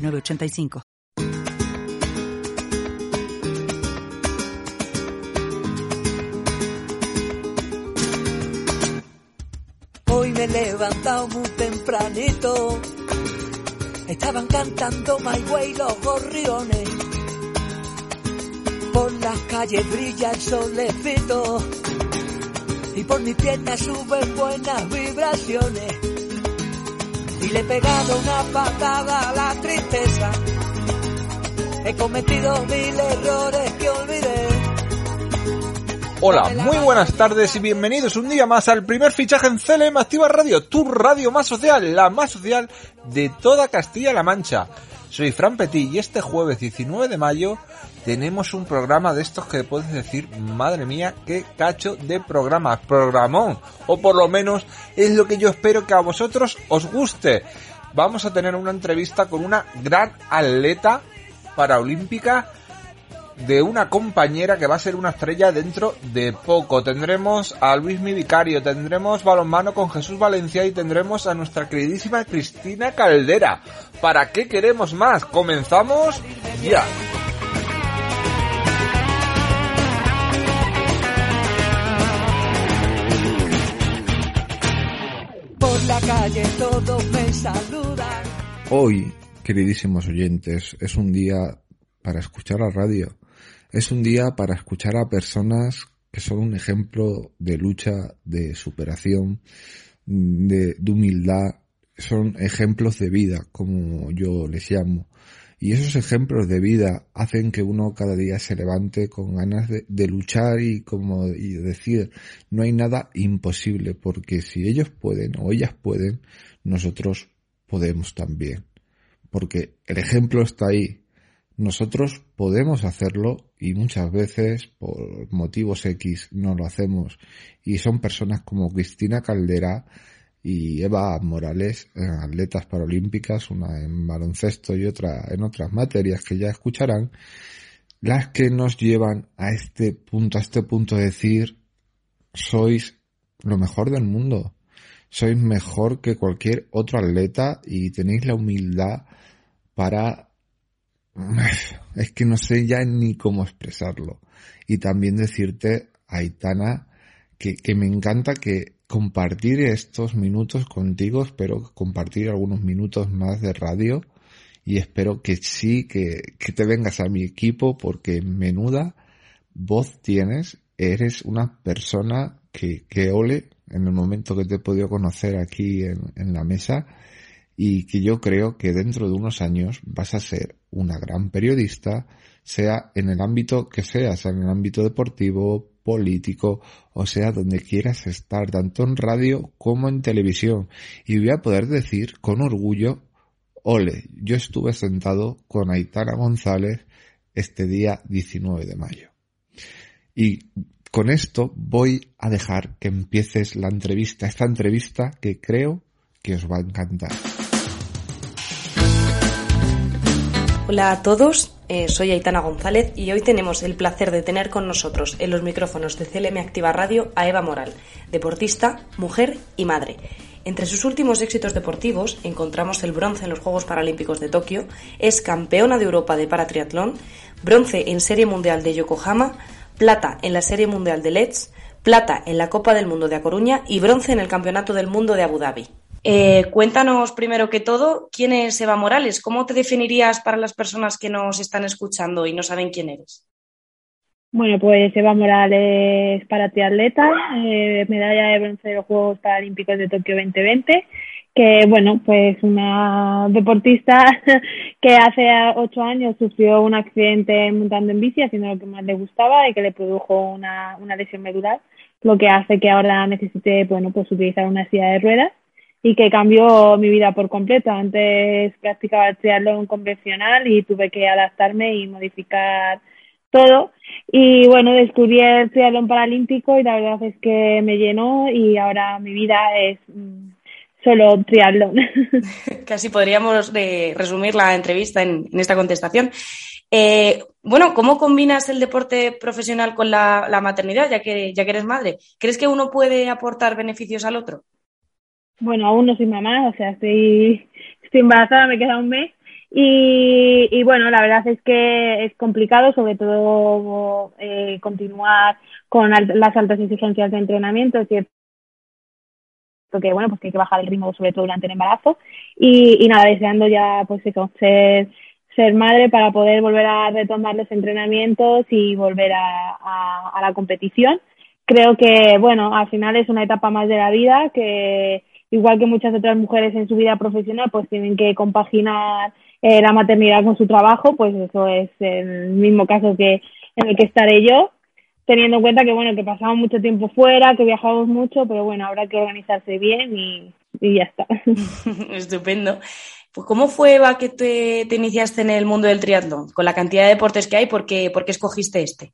906985. Hoy me he levantado muy tempranito. Estaban cantando My Way los gorriones. Por las calles brilla el solecito. Y por mis piernas suben buenas vibraciones. Y le he pegado una patada a la tristeza. He cometido mil errores que olvidé. Hola, muy buenas tardes y bienvenidos un día más al primer fichaje en CLM Activa Radio, tu radio más social, la más social de toda Castilla-La Mancha. Soy Fran Petit y este jueves 19 de mayo tenemos un programa de estos que puedes decir, madre mía, qué cacho de programa, programón, o por lo menos es lo que yo espero que a vosotros os guste. Vamos a tener una entrevista con una gran atleta paraolímpica de una compañera que va a ser una estrella dentro de poco. Tendremos a Luis Mi Vicario, tendremos balonmano con Jesús Valencia y tendremos a nuestra queridísima Cristina Caldera. ¿Para qué queremos más? Comenzamos ya. Por la calle todos me saludan. Hoy, queridísimos oyentes, es un día para escuchar la radio. Es un día para escuchar a personas que son un ejemplo de lucha, de superación, de, humildad. Son ejemplos de vida, como yo les llamo. Y esos ejemplos de vida hacen que uno cada día se levante con ganas de, de, luchar y como y decir, no hay nada imposible, porque si ellos pueden o ellas pueden, nosotros podemos también. Porque el ejemplo está ahí. Nosotros podemos hacerlo y muchas veces por motivos X no lo hacemos. Y son personas como Cristina Caldera, y Eva Morales, atletas paralímpicas, una en baloncesto y otra en otras materias que ya escucharán, las que nos llevan a este punto, a este punto de decir, sois lo mejor del mundo, sois mejor que cualquier otro atleta y tenéis la humildad para, es que no sé ya ni cómo expresarlo. Y también decirte, Aitana, que, que me encanta que compartir estos minutos contigo, espero compartir algunos minutos más de radio y espero que sí, que, que te vengas a mi equipo porque menuda voz tienes, eres una persona que, que ole en el momento que te he podido conocer aquí en, en la mesa y que yo creo que dentro de unos años vas a ser una gran periodista, sea en el ámbito que sea, sea en el ámbito deportivo, político, o sea, donde quieras estar, tanto en radio como en televisión. Y voy a poder decir con orgullo, ole, yo estuve sentado con Aitana González este día 19 de mayo. Y con esto voy a dejar que empieces la entrevista, esta entrevista que creo que os va a encantar. Hola a todos, eh, soy Aitana González y hoy tenemos el placer de tener con nosotros en los micrófonos de CLM Activa Radio a Eva Moral, deportista, mujer y madre. Entre sus últimos éxitos deportivos encontramos el bronce en los Juegos Paralímpicos de Tokio, es campeona de Europa de paratriatlón, bronce en Serie Mundial de Yokohama, plata en la Serie Mundial de Leeds, plata en la Copa del Mundo de A Coruña y bronce en el Campeonato del Mundo de Abu Dhabi. Eh, cuéntanos primero que todo, ¿quién es Eva Morales? ¿Cómo te definirías para las personas que nos están escuchando y no saben quién eres? Bueno, pues Eva Morales para triatleta, eh, medalla de bronce de los Juegos Paralímpicos de Tokio 2020, que bueno, pues una deportista que hace ocho años sufrió un accidente montando en bici, haciendo lo que más le gustaba y que le produjo una, una lesión medular, lo que hace que ahora necesite, bueno, pues utilizar una silla de ruedas y que cambió mi vida por completo. Antes practicaba el triatlón convencional y tuve que adaptarme y modificar todo. Y bueno, descubrí el triatlón paralímpico y la verdad es que me llenó y ahora mi vida es mm, solo triatlón. Casi podríamos resumir la entrevista en, esta contestación. Eh, bueno, ¿cómo combinas el deporte profesional con la, la, maternidad, ya que, ya que eres madre? ¿Crees que uno puede aportar beneficios al otro? Bueno, aún no soy mamá, o sea, estoy, estoy embarazada, me queda un mes. Y, y bueno, la verdad es que es complicado, sobre todo eh, continuar con las altas exigencias de entrenamiento, ¿cierto? porque bueno, pues hay que bajar el ritmo sobre todo durante el embarazo y, y nada, deseando ya pues ser, ser madre para poder volver a retomar los entrenamientos y volver a, a, a la competición. Creo que bueno, al final es una etapa más de la vida que igual que muchas otras mujeres en su vida profesional, pues tienen que compaginar eh, la maternidad con su trabajo, pues eso es el mismo caso que en el que estaré yo, teniendo en cuenta que bueno, que pasamos mucho tiempo fuera, que viajamos mucho, pero bueno, habrá que organizarse bien y, y ya está. Estupendo. Pues ¿cómo fue, Eva, que te, te, iniciaste en el mundo del triatlón? Con la cantidad de deportes que hay, ¿por qué, ¿por qué escogiste este?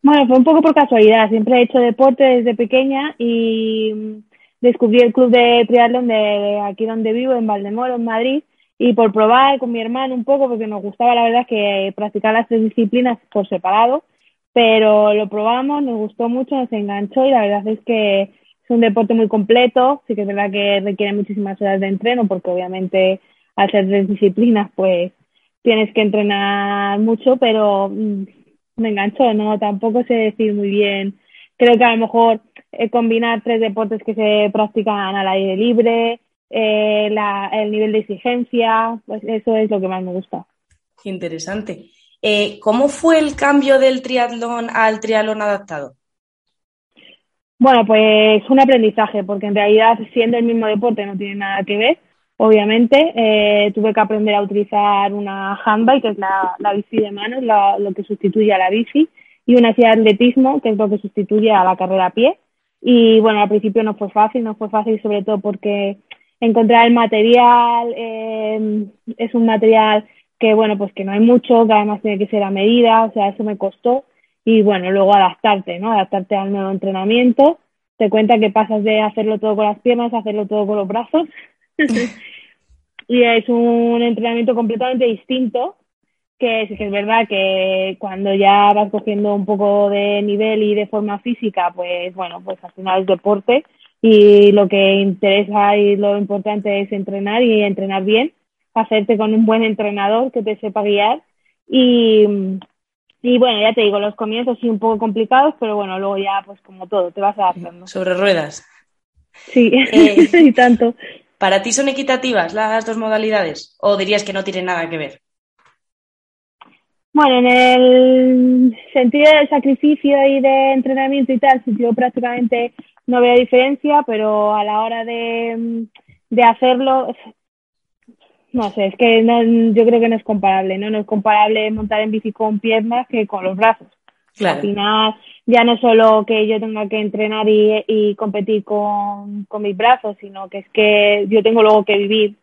Bueno, fue un poco por casualidad. Siempre he hecho deporte desde pequeña y descubrí el club de triatlón de aquí donde vivo, en Valdemoro, en Madrid, y por probar con mi hermano un poco, porque nos gustaba la verdad que practicar las tres disciplinas por separado, pero lo probamos, nos gustó mucho, nos enganchó y la verdad es que es un deporte muy completo, sí que es verdad que requiere muchísimas horas de entreno, porque obviamente al ser tres disciplinas pues tienes que entrenar mucho, pero mm, me enganchó, no tampoco sé decir muy bien, creo que a lo mejor eh, combinar tres deportes que se practican al aire libre, eh, la, el nivel de exigencia, pues eso es lo que más me gusta. Qué interesante. Eh, ¿Cómo fue el cambio del triatlón al triatlón adaptado? Bueno, pues un aprendizaje, porque en realidad siendo el mismo deporte no tiene nada que ver. Obviamente, eh, tuve que aprender a utilizar una handbike, que es la, la bici de manos, la, lo que sustituye a la bici, y una silla de atletismo, que es lo que sustituye a la carrera a pie. Y bueno, al principio no fue fácil, no fue fácil sobre todo porque encontrar el material eh, es un material que bueno, pues que no hay mucho, que además tiene que ser a medida, o sea, eso me costó. Y bueno, luego adaptarte, ¿no? Adaptarte al nuevo entrenamiento. Te cuenta que pasas de hacerlo todo con las piernas a hacerlo todo con los brazos. y es un entrenamiento completamente distinto que sí que es verdad que cuando ya vas cogiendo un poco de nivel y de forma física, pues bueno, pues al final es deporte y lo que interesa y lo importante es entrenar y entrenar bien, hacerte con un buen entrenador que te sepa guiar y, y bueno, ya te digo, los comienzos sí un poco complicados, pero bueno, luego ya pues como todo, te vas adaptando. Sobre ruedas. Sí, eh, y tanto. ¿Para ti son equitativas las dos modalidades o dirías que no tienen nada que ver? Bueno, en el sentido del sacrificio y de entrenamiento y tal, yo prácticamente no veo diferencia, pero a la hora de, de hacerlo, no sé, es que no, yo creo que no es comparable, ¿no? No es comparable montar en bici con piernas que con los brazos. Al final, ya no solo que yo tenga que entrenar y, y competir con, con mis brazos, sino que es que yo tengo luego que vivir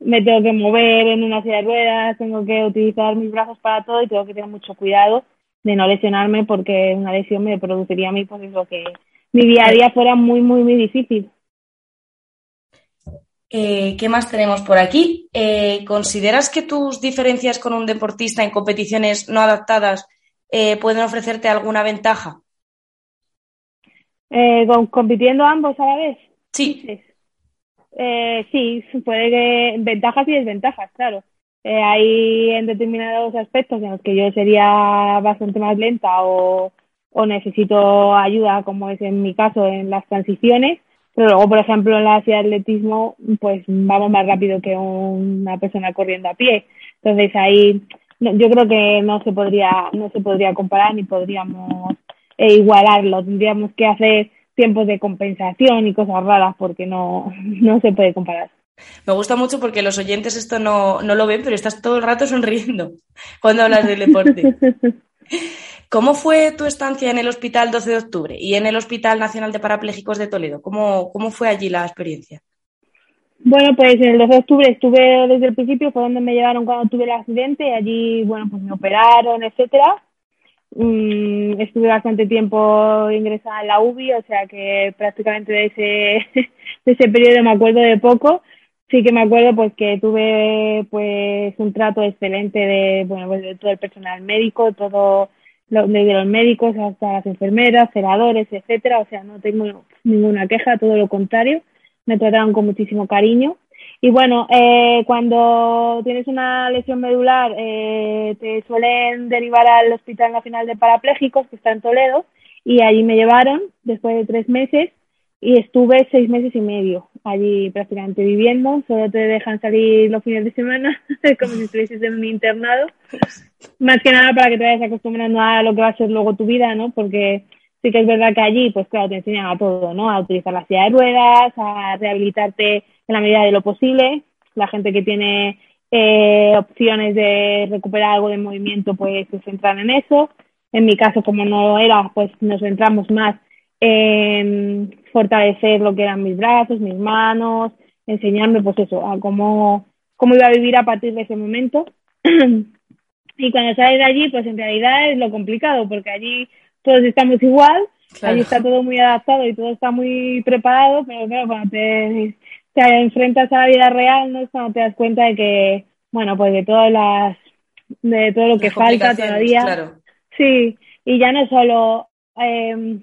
me tengo que mover en una silla de ruedas, tengo que utilizar mis brazos para todo y tengo que tener mucho cuidado de no lesionarme porque una lesión me produciría a mí pues eso que mi día a día fuera muy muy muy difícil. Eh, ¿Qué más tenemos por aquí? Eh, ¿Consideras que tus diferencias con un deportista en competiciones no adaptadas eh, pueden ofrecerte alguna ventaja? Eh, ¿Compitiendo ambos a la vez? Sí. sí. Eh, sí, puede que ventajas y desventajas, claro. Eh, hay en determinados aspectos en los que yo sería bastante más lenta o, o necesito ayuda, como es en mi caso en las transiciones, pero luego, por ejemplo, en la de atletismo, pues vamos más rápido que una persona corriendo a pie. Entonces ahí yo creo que no se podría, no se podría comparar ni podríamos eh, igualarlo. Tendríamos que hacer tiempos de compensación y cosas raras porque no, no se puede comparar. Me gusta mucho porque los oyentes esto no, no lo ven, pero estás todo el rato sonriendo cuando hablas del deporte. ¿Cómo fue tu estancia en el Hospital 12 de Octubre y en el Hospital Nacional de Parapléjicos de Toledo? ¿Cómo, cómo fue allí la experiencia? Bueno, pues en el 12 de octubre estuve desde el principio, fue donde me llevaron cuando tuve el accidente, y allí, bueno, pues me operaron, etcétera. Mm, estuve bastante tiempo ingresada en la UBI, o sea que prácticamente de ese, de ese periodo me acuerdo de poco. Sí que me acuerdo pues que tuve pues un trato excelente de, bueno, pues de todo el personal médico, todo desde los médicos hasta las enfermeras, celadores, etcétera, o sea, no tengo ninguna queja, todo lo contrario me trataron con muchísimo cariño. Y bueno, eh, cuando tienes una lesión medular, eh, te suelen derivar al Hospital Nacional de Parapléjicos, que está en Toledo, y allí me llevaron después de tres meses y estuve seis meses y medio allí prácticamente viviendo. Solo te dejan salir los fines de semana, como si estuvieses en un internado. Más que nada para que te vayas acostumbrando a lo que va a ser luego tu vida, ¿no? Porque sí que es verdad que allí, pues claro, te enseñan a todo, ¿no? A utilizar la silla de ruedas, a rehabilitarte en la medida de lo posible. La gente que tiene eh, opciones de recuperar algo de movimiento, pues se centran en eso. En mi caso, como no era, pues nos centramos más en fortalecer lo que eran mis brazos, mis manos, enseñarme, pues eso, a cómo, cómo iba a vivir a partir de ese momento. y cuando sales de allí, pues en realidad es lo complicado, porque allí todos estamos igual, ahí está todo muy adaptado y todo está muy preparado, pero claro, cuando te, enfrentas a la vida real, ¿no? Es cuando te das cuenta de que, bueno, pues de todas las, de todo lo que falta todavía. Claro. Sí, y ya no solo eh,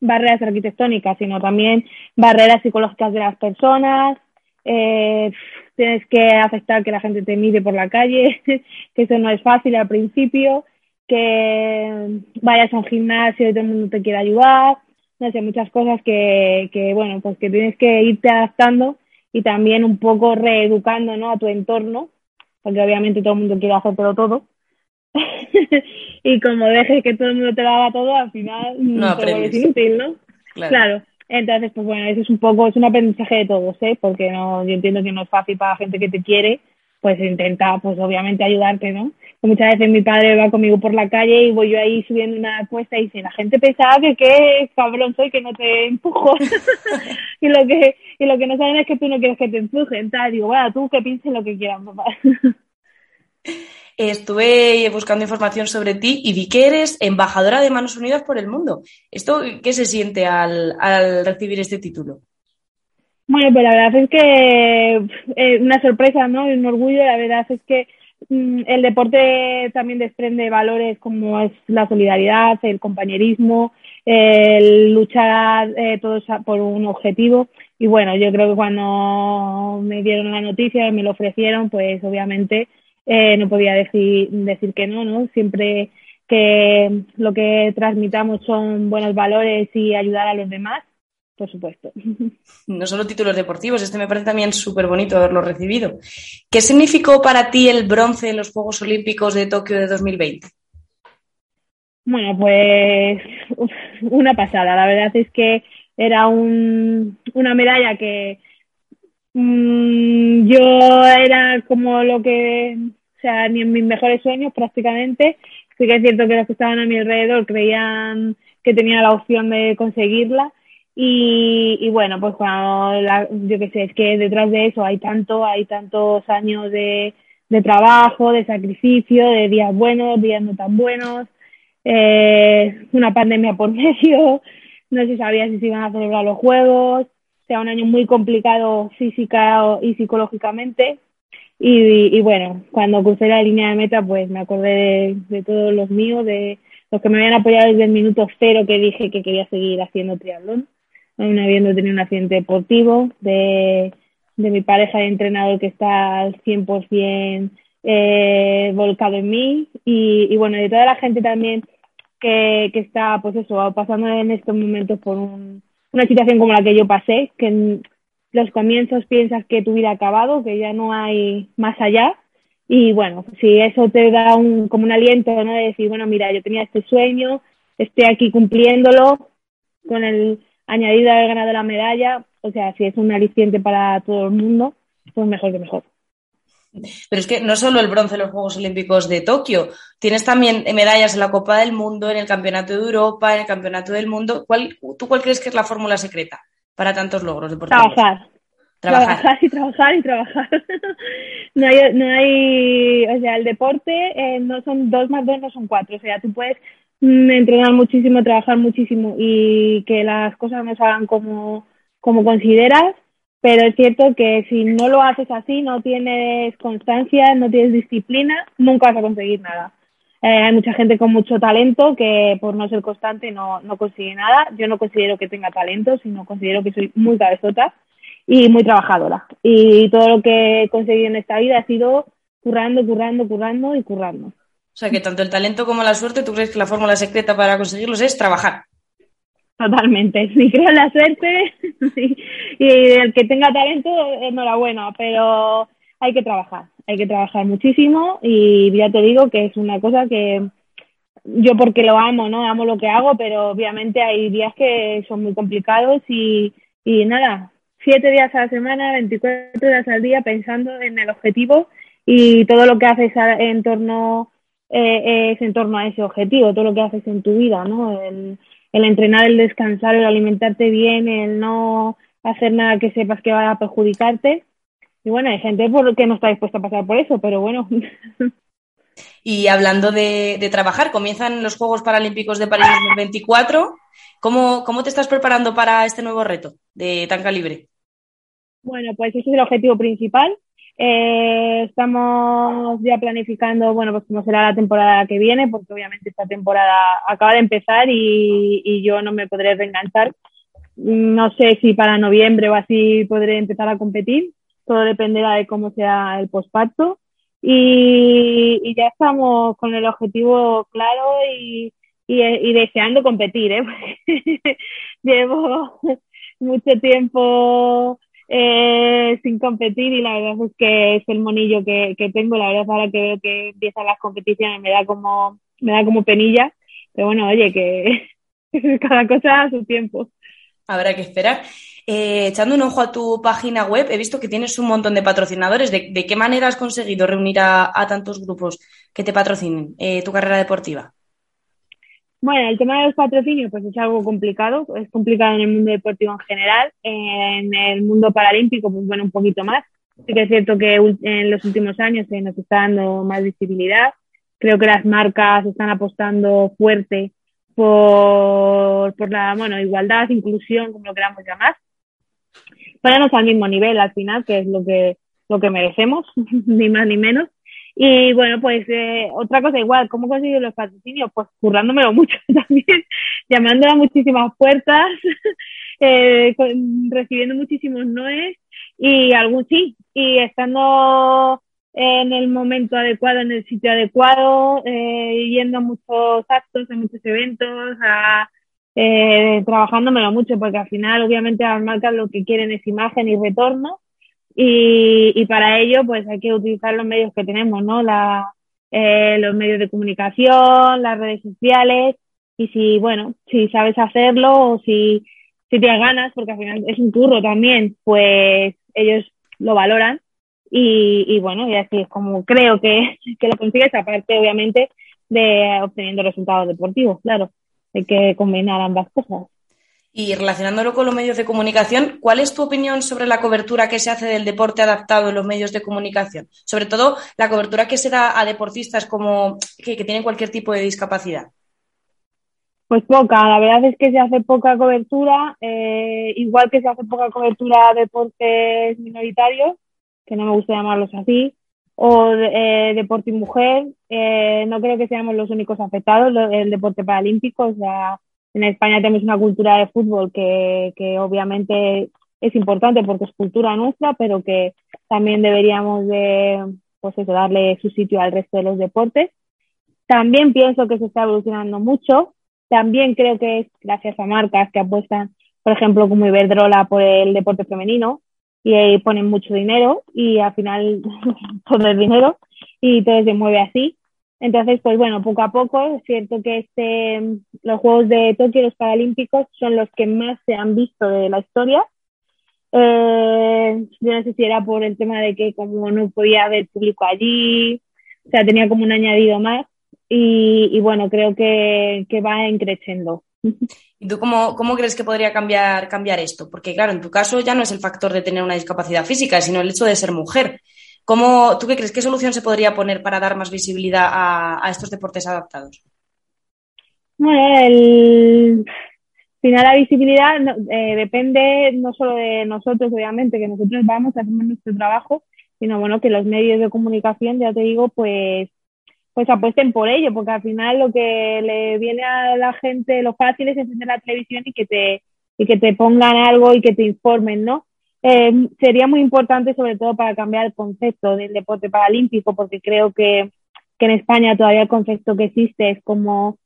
barreras arquitectónicas, sino también barreras psicológicas de las personas, eh, tienes que aceptar que la gente te mire por la calle, que eso no es fácil al principio, que vayas a un gimnasio y todo el mundo te quiere ayudar, no sé, muchas cosas que, que, bueno, pues que tienes que irte adaptando y también un poco reeducando, ¿no? A tu entorno, porque obviamente todo el mundo quiere hacértelo todo. y como dejes que todo el mundo te lo haga todo, al final no te vuelves inútil, ¿no? Claro. claro. Entonces, pues bueno, eso es un poco, es un aprendizaje de todos, ¿eh? Porque no, yo entiendo que no es fácil para la gente que te quiere, pues intenta, pues obviamente ayudarte, ¿no? Muchas veces mi padre va conmigo por la calle y voy yo ahí subiendo una cuesta y dice, la gente pensaba que qué cabrón soy que no te empujo. y lo que y lo que no saben es que tú no quieres que te empujen, tal. Digo, bueno, tú que pienses lo que quieras, papá. Estuve buscando información sobre ti y vi que eres embajadora de Manos Unidas por el mundo. ¿Esto qué se siente al, al recibir este título? Bueno, pues la verdad es que eh, una sorpresa, ¿no? Y un orgullo. La verdad es que el deporte también desprende valores como es la solidaridad, el compañerismo, el luchar eh, todos por un objetivo. Y bueno, yo creo que cuando me dieron la noticia y me lo ofrecieron, pues obviamente eh, no podía decir, decir que no, ¿no? Siempre que lo que transmitamos son buenos valores y ayudar a los demás, por supuesto. No solo títulos deportivos, este me parece también súper bonito haberlo recibido. ¿Qué significó para ti el bronce en los Juegos Olímpicos de Tokio de 2020? Bueno, pues una pasada. La verdad es que era un, una medalla que mmm, yo era como lo que, o sea, ni en mis mejores sueños prácticamente. Sí que es cierto que los que estaban a mi alrededor creían que tenía la opción de conseguirla y, y bueno, pues cuando, la, yo qué sé, es que detrás de eso hay tanto, hay tantos años de, de trabajo, de sacrificio, de días buenos, días no tan buenos, eh, una pandemia por medio, no se sabía si se iban a celebrar los juegos, sea un año muy complicado física y psicológicamente. Y, y, bueno, cuando crucé la línea de meta, pues me acordé de, de todos los míos, de los que me habían apoyado desde el minuto cero que dije que quería seguir haciendo triatlón aún habiendo tenido un accidente deportivo, de, de mi pareja de entrenador que está al 100% eh, volcado en mí y, y, bueno, de toda la gente también que, que está, pues eso, pasando en estos momentos por un, una situación como la que yo pasé, que en los comienzos piensas que tu vida ha acabado, que ya no hay más allá. Y bueno, si eso te da un, como un aliento, ¿no? De decir, bueno, mira, yo tenía este sueño, estoy aquí cumpliéndolo con el, añadido haber ganado la medalla, o sea, si es un aliciente para todo el mundo, pues mejor que mejor. Pero es que no solo el bronce en los Juegos Olímpicos de Tokio, tienes también medallas en la Copa del Mundo, en el Campeonato de Europa, en el Campeonato del Mundo. ¿Cuál, ¿Tú cuál crees que es la fórmula secreta para tantos logros deportivos? Trabajar. Trabajar, y trabajar y trabajar. no, hay, no hay, o sea, el deporte eh, no son dos más dos, no son cuatro. O sea, tú puedes entrenar muchísimo, trabajar muchísimo y que las cosas no salgan como, como consideras, pero es cierto que si no lo haces así, no tienes constancia, no tienes disciplina, nunca vas a conseguir nada. Eh, hay mucha gente con mucho talento que por no ser constante no, no consigue nada. Yo no considero que tenga talento, sino considero que soy muy cabezota y muy trabajadora. Y todo lo que he conseguido en esta vida ha sido currando, currando, currando y currando. O sea que tanto el talento como la suerte, ¿tú crees que la fórmula secreta para conseguirlos es trabajar? Totalmente, si creo en la suerte y el que tenga talento, enhorabuena, pero hay que trabajar, hay que trabajar muchísimo y ya te digo que es una cosa que yo porque lo amo, ¿no? Amo lo que hago, pero obviamente hay días que son muy complicados y, y nada, siete días a la semana, 24 horas al día pensando en el objetivo y todo lo que haces en torno eh, es en torno a ese objetivo, todo lo que haces en tu vida, ¿no? El, el entrenar, el descansar, el alimentarte bien, el no hacer nada que sepas que va a perjudicarte. Y bueno, hay gente por que no está dispuesta a pasar por eso, pero bueno. Y hablando de, de trabajar, comienzan los Juegos Paralímpicos de París 2024. ¿Cómo, ¿Cómo te estás preparando para este nuevo reto de tan calibre? Bueno, pues ese es el objetivo principal. Eh, estamos ya planificando, bueno, pues cómo será la temporada que viene, porque obviamente esta temporada acaba de empezar y, y yo no me podré reenganchar. No sé si para noviembre o así podré empezar a competir. Todo dependerá de cómo sea el posparto. Y, y ya estamos con el objetivo claro y, y, y deseando competir, ¿eh? Llevo mucho tiempo eh, sin competir y la verdad es que es el monillo que, que tengo. La verdad ahora que veo que empiezan las competiciones me da como, me da como penilla. Pero bueno, oye, que cada cosa a su tiempo. Habrá que esperar. Eh, echando un ojo a tu página web, he visto que tienes un montón de patrocinadores. ¿De, de qué manera has conseguido reunir a, a tantos grupos que te patrocinen eh, tu carrera deportiva? Bueno, el tema de los patrocinios pues es algo complicado, es complicado en el mundo deportivo en general, en el mundo paralímpico pues bueno, un poquito más. Sí que es cierto que en los últimos años se nos está dando más visibilidad. Creo que las marcas están apostando fuerte por, por la bueno, igualdad, inclusión, como lo queramos llamar. Ponernos al mismo nivel al final, que es lo que, lo que merecemos, ni más ni menos. Y bueno, pues eh, otra cosa igual, ¿cómo consigo los patrocinios? Pues currándomelo mucho también, llamando a muchísimas puertas, eh, con, recibiendo muchísimos noes y algún sí, y estando en el momento adecuado, en el sitio adecuado, eh, yendo a muchos actos, a muchos eventos, a, eh, trabajándomelo mucho, porque al final obviamente las marcas lo que quieren es imagen y retorno y, y para ello, pues hay que utilizar los medios que tenemos, ¿no? La, eh, los medios de comunicación, las redes sociales. Y si, bueno, si sabes hacerlo o si, si tienes ganas, porque al final es un curro también, pues ellos lo valoran. Y, y bueno, y así es como creo que, que lo consigues, aparte, obviamente, de obteniendo resultados deportivos, claro. Hay que combinar ambas cosas. Y relacionándolo con los medios de comunicación, ¿cuál es tu opinión sobre la cobertura que se hace del deporte adaptado en los medios de comunicación? Sobre todo la cobertura que se da a deportistas como que, tienen cualquier tipo de discapacidad. Pues poca, la verdad es que se hace poca cobertura, eh, igual que se hace poca cobertura a deportes minoritarios, que no me gusta llamarlos así, o eh, deporte y mujer, eh, no creo que seamos los únicos afectados, el deporte paralímpico, o sea, en España tenemos una cultura de fútbol que, que obviamente es importante porque es cultura nuestra, pero que también deberíamos de pues eso, darle su sitio al resto de los deportes. También pienso que se está evolucionando mucho. También creo que es gracias a marcas que apuestan, por ejemplo, como Iberdrola por el deporte femenino y ahí ponen mucho dinero y al final todo es dinero y todo se mueve así. Entonces, pues bueno, poco a poco, es cierto que este, los Juegos de Tokio, los Paralímpicos, son los que más se han visto de la historia. Eh, yo no sé si era por el tema de que como no podía haber público allí, o sea, tenía como un añadido más y, y bueno, creo que, que va creciendo. ¿Y tú cómo, cómo, crees que podría cambiar, cambiar esto? Porque claro, en tu caso ya no es el factor de tener una discapacidad física, sino el hecho de ser mujer. ¿Cómo, ¿Tú qué crees? ¿Qué solución se podría poner para dar más visibilidad a, a estos deportes adaptados? Bueno, el final la visibilidad eh, depende no solo de nosotros, obviamente, que nosotros vamos, a hacer nuestro trabajo, sino bueno, que los medios de comunicación, ya te digo, pues pues apuesten por ello, porque al final lo que le viene a la gente, lo fácil es encender la televisión y que te, y que te pongan algo y que te informen, ¿no? Eh, sería muy importante, sobre todo para cambiar el concepto del deporte paralímpico, porque creo que, que en España todavía el concepto que existe es como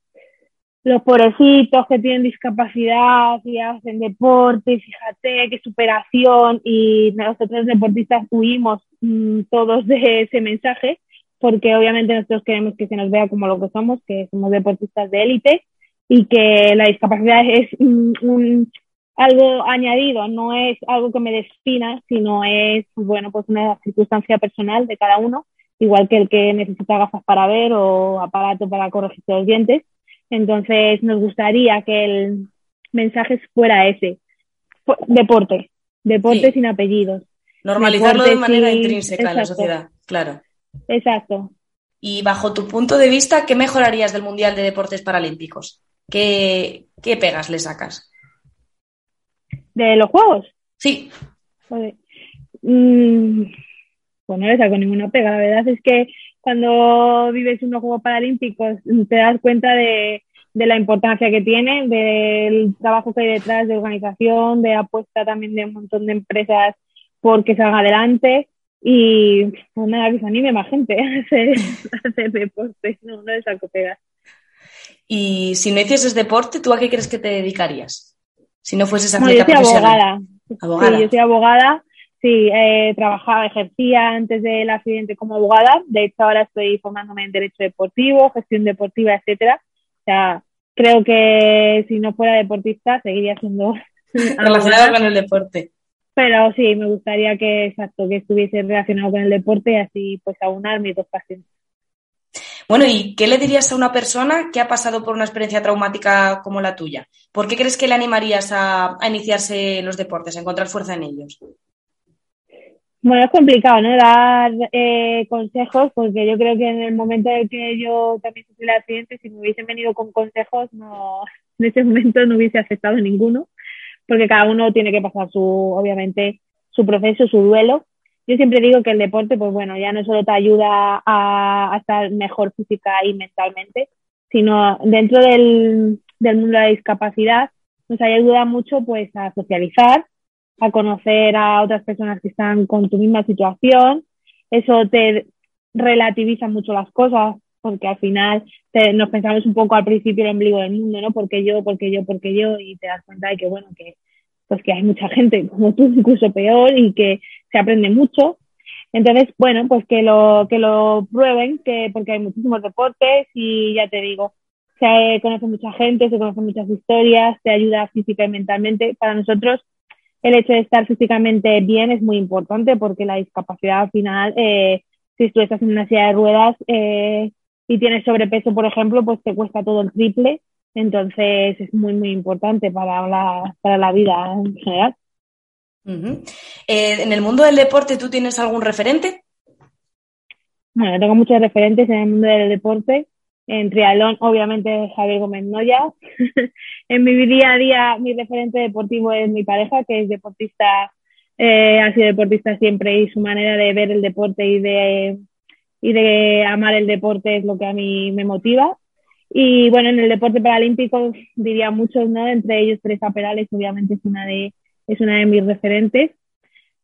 los pobrecitos que tienen discapacidad y hacen deporte, fíjate qué superación, y nosotros deportistas huimos mmm, todos de ese mensaje, porque obviamente nosotros queremos que se nos vea como lo que somos, que somos deportistas de élite y que la discapacidad es un, un algo añadido, no es algo que me defina, sino es, bueno, pues una circunstancia personal de cada uno, igual que el que necesita gafas para ver o aparato para corregir los dientes. Entonces, nos gustaría que el mensaje fuera ese. Deporte, deporte sí. sin apellidos. Normalizarlo deporte de manera sin... intrínseca Exacto. en la sociedad, claro. Exacto. Y bajo tu punto de vista, ¿qué mejorarías del Mundial de Deportes Paralímpicos? ¿Qué, qué pegas le sacas? ¿De los juegos? Sí. Joder. Mm, pues no le saco ninguna pega. La verdad es que cuando vives unos Juegos Paralímpicos te das cuenta de, de la importancia que tiene, del trabajo que hay detrás de organización, de apuesta también de un montón de empresas porque salga adelante y pues nada, que se anime más gente a hacer, a hacer deporte, no, no le saco pegas. Y si no hicieses deporte, ¿tú a qué crees que te dedicarías? Si no fueses atleta bueno, yo soy abogada. abogada. Sí, yo soy abogada. Sí, eh, trabajaba, ejercía antes del accidente como abogada. De hecho, ahora estoy formándome en Derecho Deportivo, Gestión Deportiva, etcétera. O sea, creo que si no fuera deportista, seguiría siendo relacionada con el deporte. Pero sí, me gustaría que, exacto, que estuviese relacionado con el deporte y así pues aunar mis dos pasiones. Bueno, ¿y qué le dirías a una persona que ha pasado por una experiencia traumática como la tuya? ¿Por qué crees que le animarías a, a iniciarse los deportes, a encontrar fuerza en ellos? Bueno, es complicado, ¿no? Dar eh, consejos, porque yo creo que en el momento en que yo también sufrí el accidente, si me hubiesen venido con consejos, no, en ese momento no hubiese aceptado ninguno, porque cada uno tiene que pasar su, obviamente, su proceso, su duelo, yo siempre digo que el deporte, pues bueno, ya no solo te ayuda a, estar mejor física y mentalmente, sino dentro del, del, mundo de la discapacidad nos ayuda mucho pues a socializar, a conocer a otras personas que están con tu misma situación. Eso te relativiza mucho las cosas, porque al final te, nos pensamos un poco al principio el ombligo del mundo, ¿no? Porque yo, porque yo, porque yo, y te das cuenta de que, bueno, que pues que hay mucha gente como tú, incluso peor, y que se aprende mucho. Entonces, bueno, pues que lo, que lo prueben, que, porque hay muchísimos deportes y ya te digo, se conoce mucha gente, se conocen muchas historias, te ayuda física y mentalmente. Para nosotros, el hecho de estar físicamente bien es muy importante porque la discapacidad al final, eh, si tú estás en una silla de ruedas eh, y tienes sobrepeso, por ejemplo, pues te cuesta todo el triple entonces es muy, muy importante para la, para la vida en general. Uh -huh. eh, ¿En el mundo del deporte tú tienes algún referente? Bueno, tengo muchos referentes en el mundo del deporte. En triatlón, obviamente, Javier Gómez Noya. en mi día a día, mi referente deportivo es mi pareja, que es deportista, eh, ha sido deportista siempre y su manera de ver el deporte y de, y de amar el deporte es lo que a mí me motiva. Y bueno, en el deporte paralímpico diría muchos, ¿no? Entre ellos Teresa Perales, obviamente es una de, es una de mis referentes.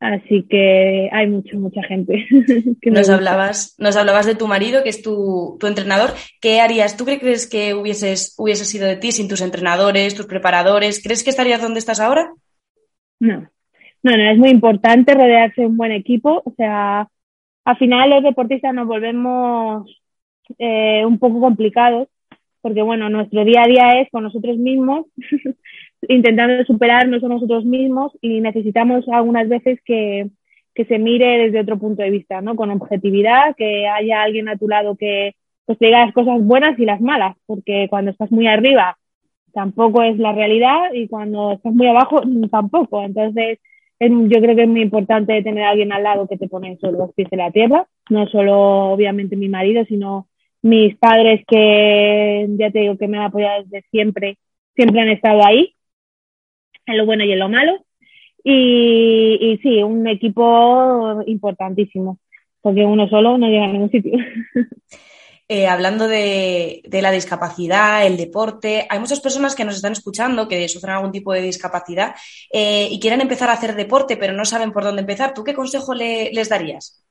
Así que hay mucho, mucha gente. que nos, hablabas, nos hablabas de tu marido, que es tu, tu, entrenador. ¿Qué harías? ¿Tú crees que hubieses, hubiese sido de ti sin tus entrenadores, tus preparadores? ¿Crees que estarías donde estás ahora? No. No, no, es muy importante rodearse de un buen equipo. O sea, al final los deportistas nos volvemos eh, un poco complicados porque bueno, nuestro día a día es con nosotros mismos, intentando superarnos a nosotros mismos y necesitamos algunas veces que, que se mire desde otro punto de vista, ¿no? Con objetividad, que haya alguien a tu lado que pues te diga las cosas buenas y las malas, porque cuando estás muy arriba tampoco es la realidad y cuando estás muy abajo tampoco. Entonces, yo creo que es muy importante tener a alguien al lado que te pone sobre los pies de la tierra, no solo obviamente mi marido, sino mis padres que ya te digo que me han apoyado desde siempre, siempre han estado ahí, en lo bueno y en lo malo. Y, y sí, un equipo importantísimo, porque uno solo no llega a ningún sitio. Eh, hablando de, la discapacidad, el deporte, hay muchas personas que nos están escuchando que sufren algún tipo de discapacidad eh, y quieren empezar a hacer deporte, pero no saben por dónde empezar. ¿Tú qué consejo les darías?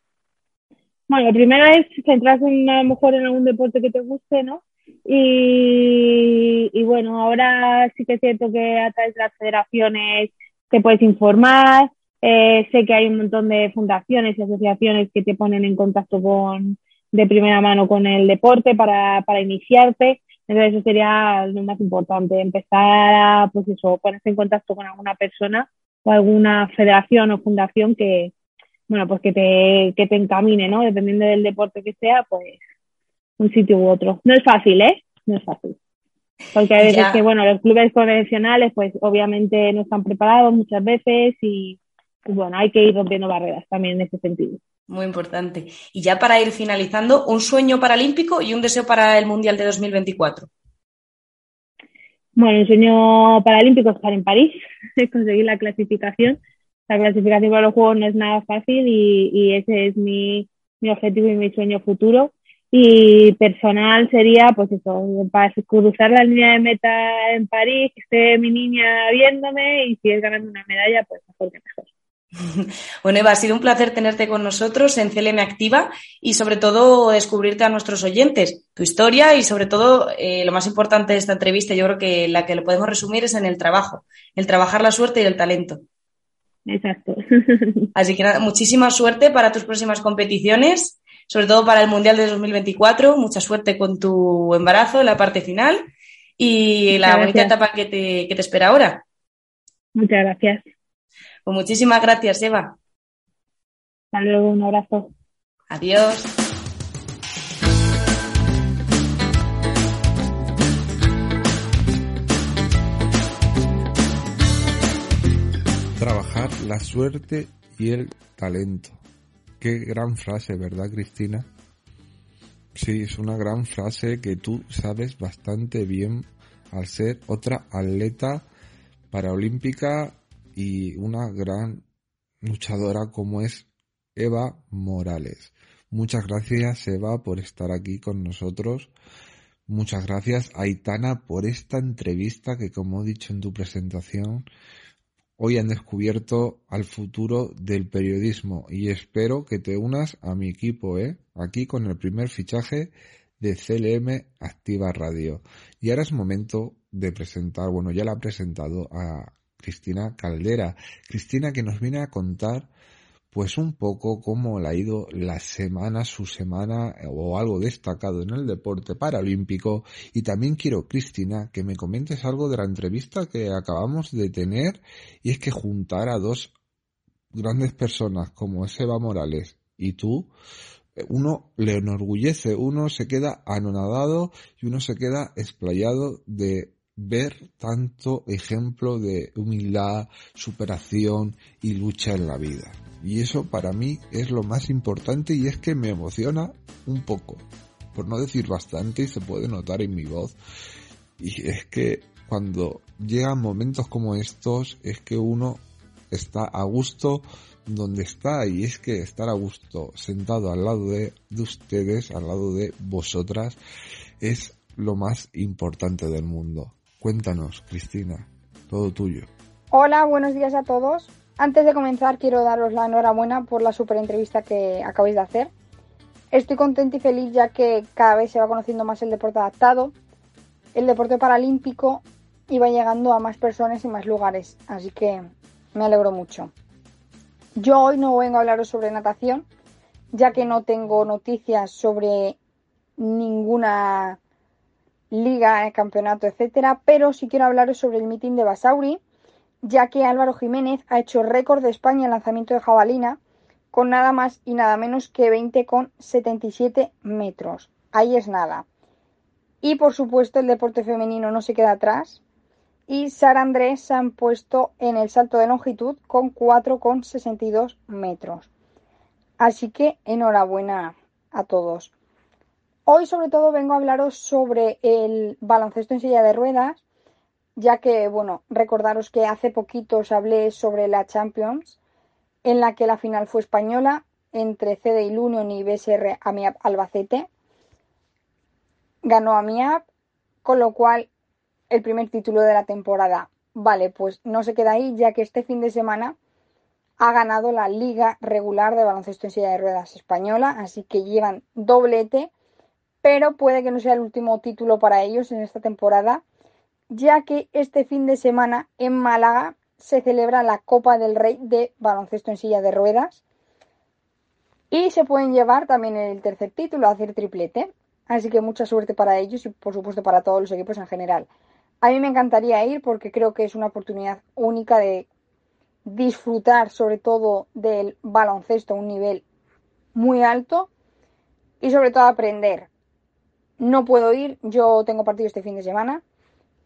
Bueno, lo primero es centrarse en, a lo mejor en algún deporte que te guste, ¿no? Y, bueno, ahora sí que es cierto que a través de las federaciones te puedes informar. Eh, sé que hay un montón de fundaciones y asociaciones que te ponen en contacto con, de primera mano con el deporte para, para iniciarte. Entonces eso sería lo más importante, empezar a, pues eso, ponerse en contacto con alguna persona o alguna federación o fundación que, bueno, pues que te, que te encamine, ¿no? Dependiendo del deporte que sea, pues un sitio u otro. No es fácil, ¿eh? No es fácil. Porque hay veces que, bueno, los clubes convencionales, pues obviamente no están preparados muchas veces y, pues, bueno, hay que ir rompiendo barreras también en ese sentido. Muy importante. Y ya para ir finalizando, un sueño paralímpico y un deseo para el Mundial de 2024. Bueno, un sueño paralímpico es estar en París, conseguir la clasificación. La clasificación para los Juegos no es nada fácil y, ese es mi, mi, objetivo y mi sueño futuro. Y personal sería, pues eso, para cruzar la línea de meta en París, que esté mi niña viéndome y si es ganando una medalla, pues mejor que mejor. Bueno, Eva, ha sido un placer tenerte con nosotros en CLM Activa y sobre todo descubrirte a nuestros oyentes, tu historia y sobre todo eh, lo más importante de esta entrevista, yo creo que la que lo podemos resumir es en el trabajo, el trabajar la suerte y el talento. Exacto. Así que nada, muchísima suerte para tus próximas competiciones, sobre todo para el Mundial de 2024, mucha suerte con tu embarazo en la parte final y la bonita etapa que te, que te espera ahora. Muchas gracias. Pues muchísimas gracias, Eva. Hasta luego, un abrazo. Adiós. La suerte y el talento. Qué gran frase, ¿verdad, Cristina? Sí, es una gran frase que tú sabes bastante bien al ser otra atleta paraolímpica y una gran luchadora como es Eva Morales. Muchas gracias Eva por estar aquí con nosotros. Muchas gracias Aitana por esta entrevista que como he dicho en tu presentación, hoy han descubierto al futuro del periodismo y espero que te unas a mi equipo, ¿eh? Aquí con el primer fichaje de CLM Activa Radio. Y ahora es momento de presentar, bueno, ya la he presentado a Cristina Caldera. Cristina que nos viene a contar pues un poco cómo le ha ido la semana, su semana o algo destacado en el deporte paralímpico. Y también quiero, Cristina, que me comentes algo de la entrevista que acabamos de tener y es que juntar a dos grandes personas como Eva Morales y tú, uno le enorgullece, uno se queda anonadado y uno se queda explayado de ver tanto ejemplo de humildad, superación y lucha en la vida. Y eso para mí es lo más importante y es que me emociona un poco, por no decir bastante y se puede notar en mi voz. Y es que cuando llegan momentos como estos es que uno está a gusto donde está y es que estar a gusto sentado al lado de, de ustedes, al lado de vosotras, es lo más importante del mundo. Cuéntanos, Cristina, todo tuyo. Hola, buenos días a todos. Antes de comenzar, quiero daros la enhorabuena por la super entrevista que acabáis de hacer. Estoy contenta y feliz ya que cada vez se va conociendo más el deporte adaptado, el deporte paralímpico y va llegando a más personas y más lugares. Así que me alegro mucho. Yo hoy no vengo a hablaros sobre natación, ya que no tengo noticias sobre ninguna liga, campeonato, etcétera, pero sí quiero hablaros sobre el meeting de Basauri, ya que Álvaro Jiménez ha hecho récord de España en lanzamiento de jabalina con nada más y nada menos que 20,77 metros. Ahí es nada. Y por supuesto el deporte femenino no se queda atrás. Y Sara Andrés se han puesto en el salto de longitud con 4,62 metros. Así que enhorabuena a todos. Hoy sobre todo vengo a hablaros sobre el baloncesto en silla de ruedas, ya que, bueno, recordaros que hace poquito os hablé sobre la Champions en la que la final fue española entre CDI Union y BSR Amiab Albacete. Ganó Amiab, con lo cual el primer título de la temporada. Vale, pues no se queda ahí, ya que este fin de semana ha ganado la liga regular de baloncesto en silla de ruedas española, así que llevan doblete, pero puede que no sea el último título para ellos en esta temporada, ya que este fin de semana en Málaga se celebra la Copa del Rey de baloncesto en silla de ruedas. Y se pueden llevar también el tercer título, hacer triplete. Así que mucha suerte para ellos y por supuesto para todos los equipos en general. A mí me encantaría ir porque creo que es una oportunidad única de disfrutar sobre todo del baloncesto a un nivel muy alto y sobre todo aprender. No puedo ir, yo tengo partido este fin de semana,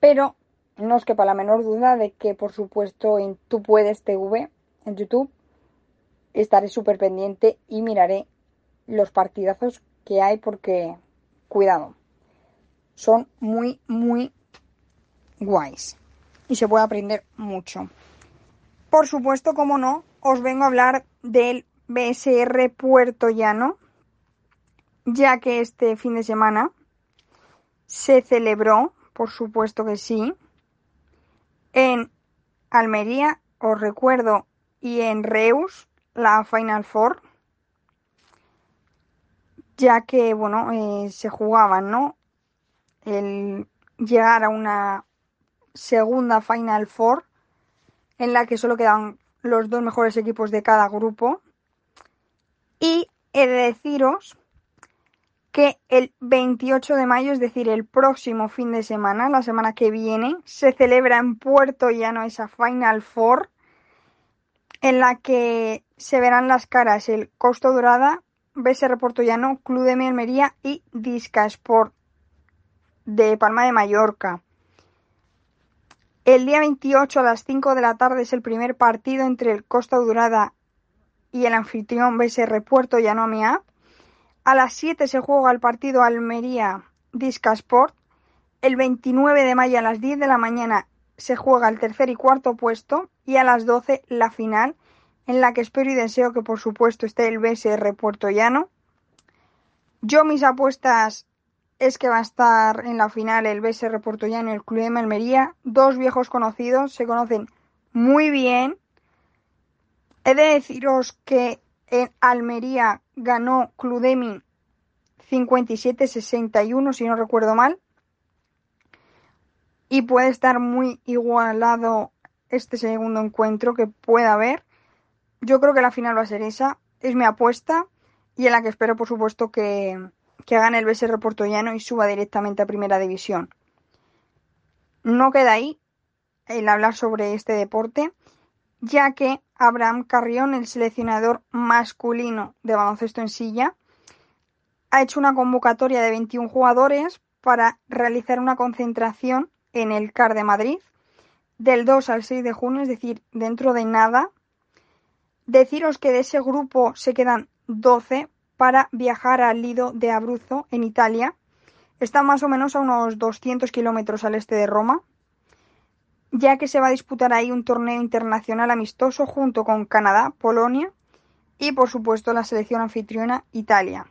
pero no os quepa la menor duda de que, por supuesto, en Tú Puedes TV, en YouTube, estaré súper pendiente y miraré los partidazos que hay porque, cuidado, son muy, muy guays y se puede aprender mucho. Por supuesto, como no, os vengo a hablar del BSR Puerto Llano, ya que este fin de semana se celebró, por supuesto que sí, en Almería, os recuerdo, y en Reus, la Final Four, ya que, bueno, eh, se jugaban, ¿no? El llegar a una segunda Final Four, en la que solo quedan los dos mejores equipos de cada grupo. Y he de deciros que el 28 de mayo, es decir, el próximo fin de semana, la semana que viene, se celebra en Puerto Llano esa Final Four en la que se verán las caras el Costo Dorada, BSR Puerto Llano, Club de Almería y Disca Sport de Palma de Mallorca. El día 28 a las 5 de la tarde es el primer partido entre el Costa Dorada y el anfitrión BSR Puerto Llano a las 7 se juega el partido Almería Discasport. El 29 de mayo a las 10 de la mañana se juega el tercer y cuarto puesto. Y a las 12 la final, en la que espero y deseo que por supuesto esté el BSR Puerto Llano. Yo mis apuestas es que va a estar en la final el BSR Puerto Llano y el Club de Almería. Dos viejos conocidos, se conocen muy bien. He de deciros que en Almería ganó Cludemi 57-61, si no recuerdo mal. Y puede estar muy igualado este segundo encuentro que pueda haber. Yo creo que la final va a ser esa. Es mi apuesta. Y en la que espero, por supuesto, que, que gane el BSR Llano y suba directamente a Primera División. No queda ahí el hablar sobre este deporte, ya que Abraham Carrión, el seleccionador masculino de baloncesto en silla, ha hecho una convocatoria de 21 jugadores para realizar una concentración en el CAR de Madrid del 2 al 6 de junio, es decir, dentro de nada. Deciros que de ese grupo se quedan 12 para viajar al Lido de Abruzzo, en Italia. Está más o menos a unos 200 kilómetros al este de Roma ya que se va a disputar ahí un torneo internacional amistoso junto con Canadá, Polonia y por supuesto la selección anfitriona Italia.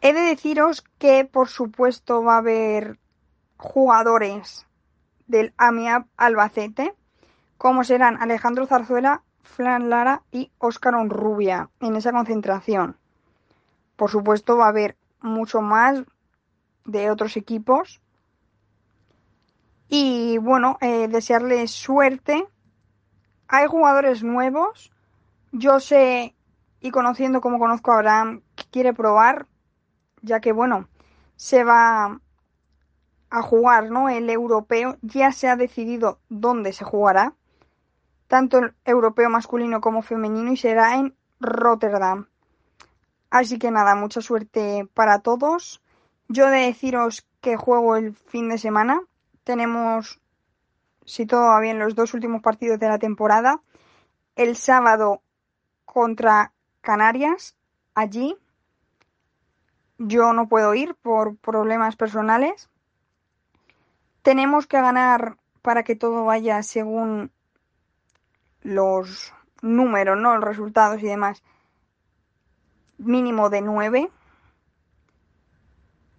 He de deciros que por supuesto va a haber jugadores del AMIAB Albacete, como serán Alejandro Zarzuela, Flan Lara y Óscar Onrubia en esa concentración. Por supuesto va a haber mucho más de otros equipos y bueno, eh, desearles suerte. Hay jugadores nuevos. Yo sé, y conociendo como conozco a Abraham, que quiere probar, ya que bueno, se va a jugar, ¿no? El europeo. Ya se ha decidido dónde se jugará, tanto el europeo masculino como femenino, y será en Rotterdam. Así que nada, mucha suerte para todos. Yo de deciros que juego el fin de semana. Tenemos, si todo va bien, los dos últimos partidos de la temporada. El sábado contra Canarias, allí. Yo no puedo ir por problemas personales. Tenemos que ganar para que todo vaya según los números, ¿no? Los resultados y demás. Mínimo de 9.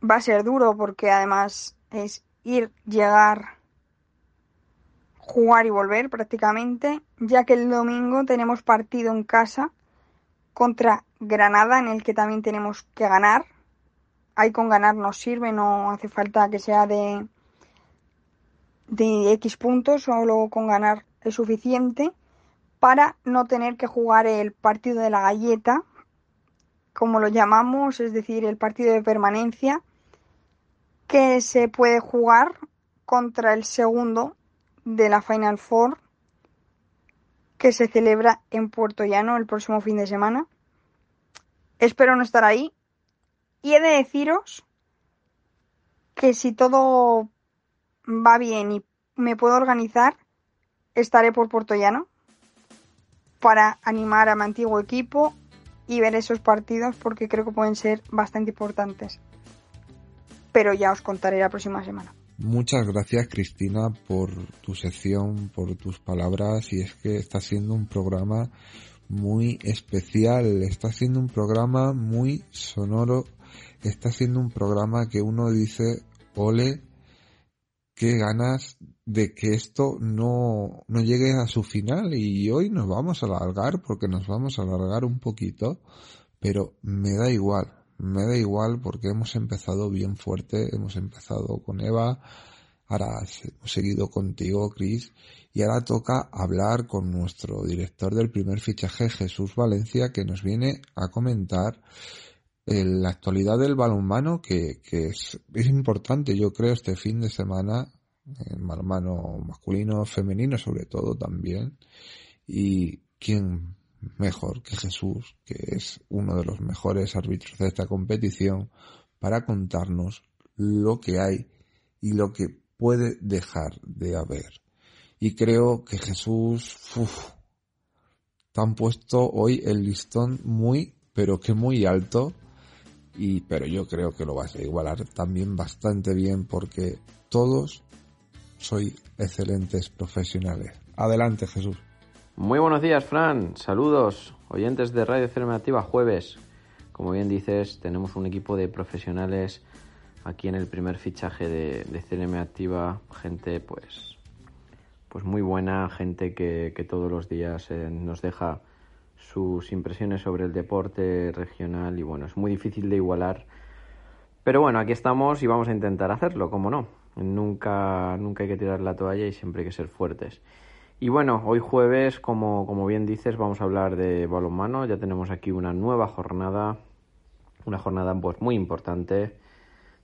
Va a ser duro porque además es ir, llegar, jugar y volver prácticamente, ya que el domingo tenemos partido en casa contra Granada en el que también tenemos que ganar. Ahí con ganar nos sirve, no hace falta que sea de de X puntos, solo con ganar es suficiente para no tener que jugar el partido de la galleta, como lo llamamos, es decir, el partido de permanencia, que se puede jugar contra el segundo de la Final Four, que se celebra en Puerto Llano el próximo fin de semana. Espero no estar ahí. Y he de deciros que si todo va bien y me puedo organizar, estaré por Puerto Llano para animar a mi antiguo equipo y ver esos partidos porque creo que pueden ser bastante importantes. Pero ya os contaré la próxima semana. Muchas gracias Cristina por tu sección, por tus palabras y es que está siendo un programa muy especial, está siendo un programa muy sonoro, está siendo un programa que uno dice, ole, qué ganas de que esto no, no llegue a su final y hoy nos vamos a alargar porque nos vamos a alargar un poquito, pero me da igual, me da igual porque hemos empezado bien fuerte, hemos empezado con Eva, ahora hemos seguido contigo, Chris, y ahora toca hablar con nuestro director del primer fichaje, Jesús Valencia, que nos viene a comentar la actualidad del balonmano que, que es, es, importante, yo creo, este fin de semana, en balonmano masculino, femenino sobre todo también. Y quién mejor que Jesús, que es uno de los mejores árbitros de esta competición, para contarnos lo que hay y lo que puede dejar de haber. Y creo que Jesús, uff, te han puesto hoy el listón muy, pero que muy alto y pero yo creo que lo vas a igualar también bastante bien porque todos soy excelentes profesionales. Adelante, Jesús. Muy buenos días, Fran. Saludos, oyentes de Radio Activa Jueves. Como bien dices, tenemos un equipo de profesionales aquí en el primer fichaje de, de Activa, gente pues pues muy buena, gente que, que todos los días eh, nos deja sus impresiones sobre el deporte regional y bueno, es muy difícil de igualar. Pero bueno, aquí estamos y vamos a intentar hacerlo, como no. Nunca, nunca hay que tirar la toalla y siempre hay que ser fuertes. Y bueno, hoy jueves, como, como bien dices, vamos a hablar de balonmano. Ya tenemos aquí una nueva jornada, una jornada pues muy importante,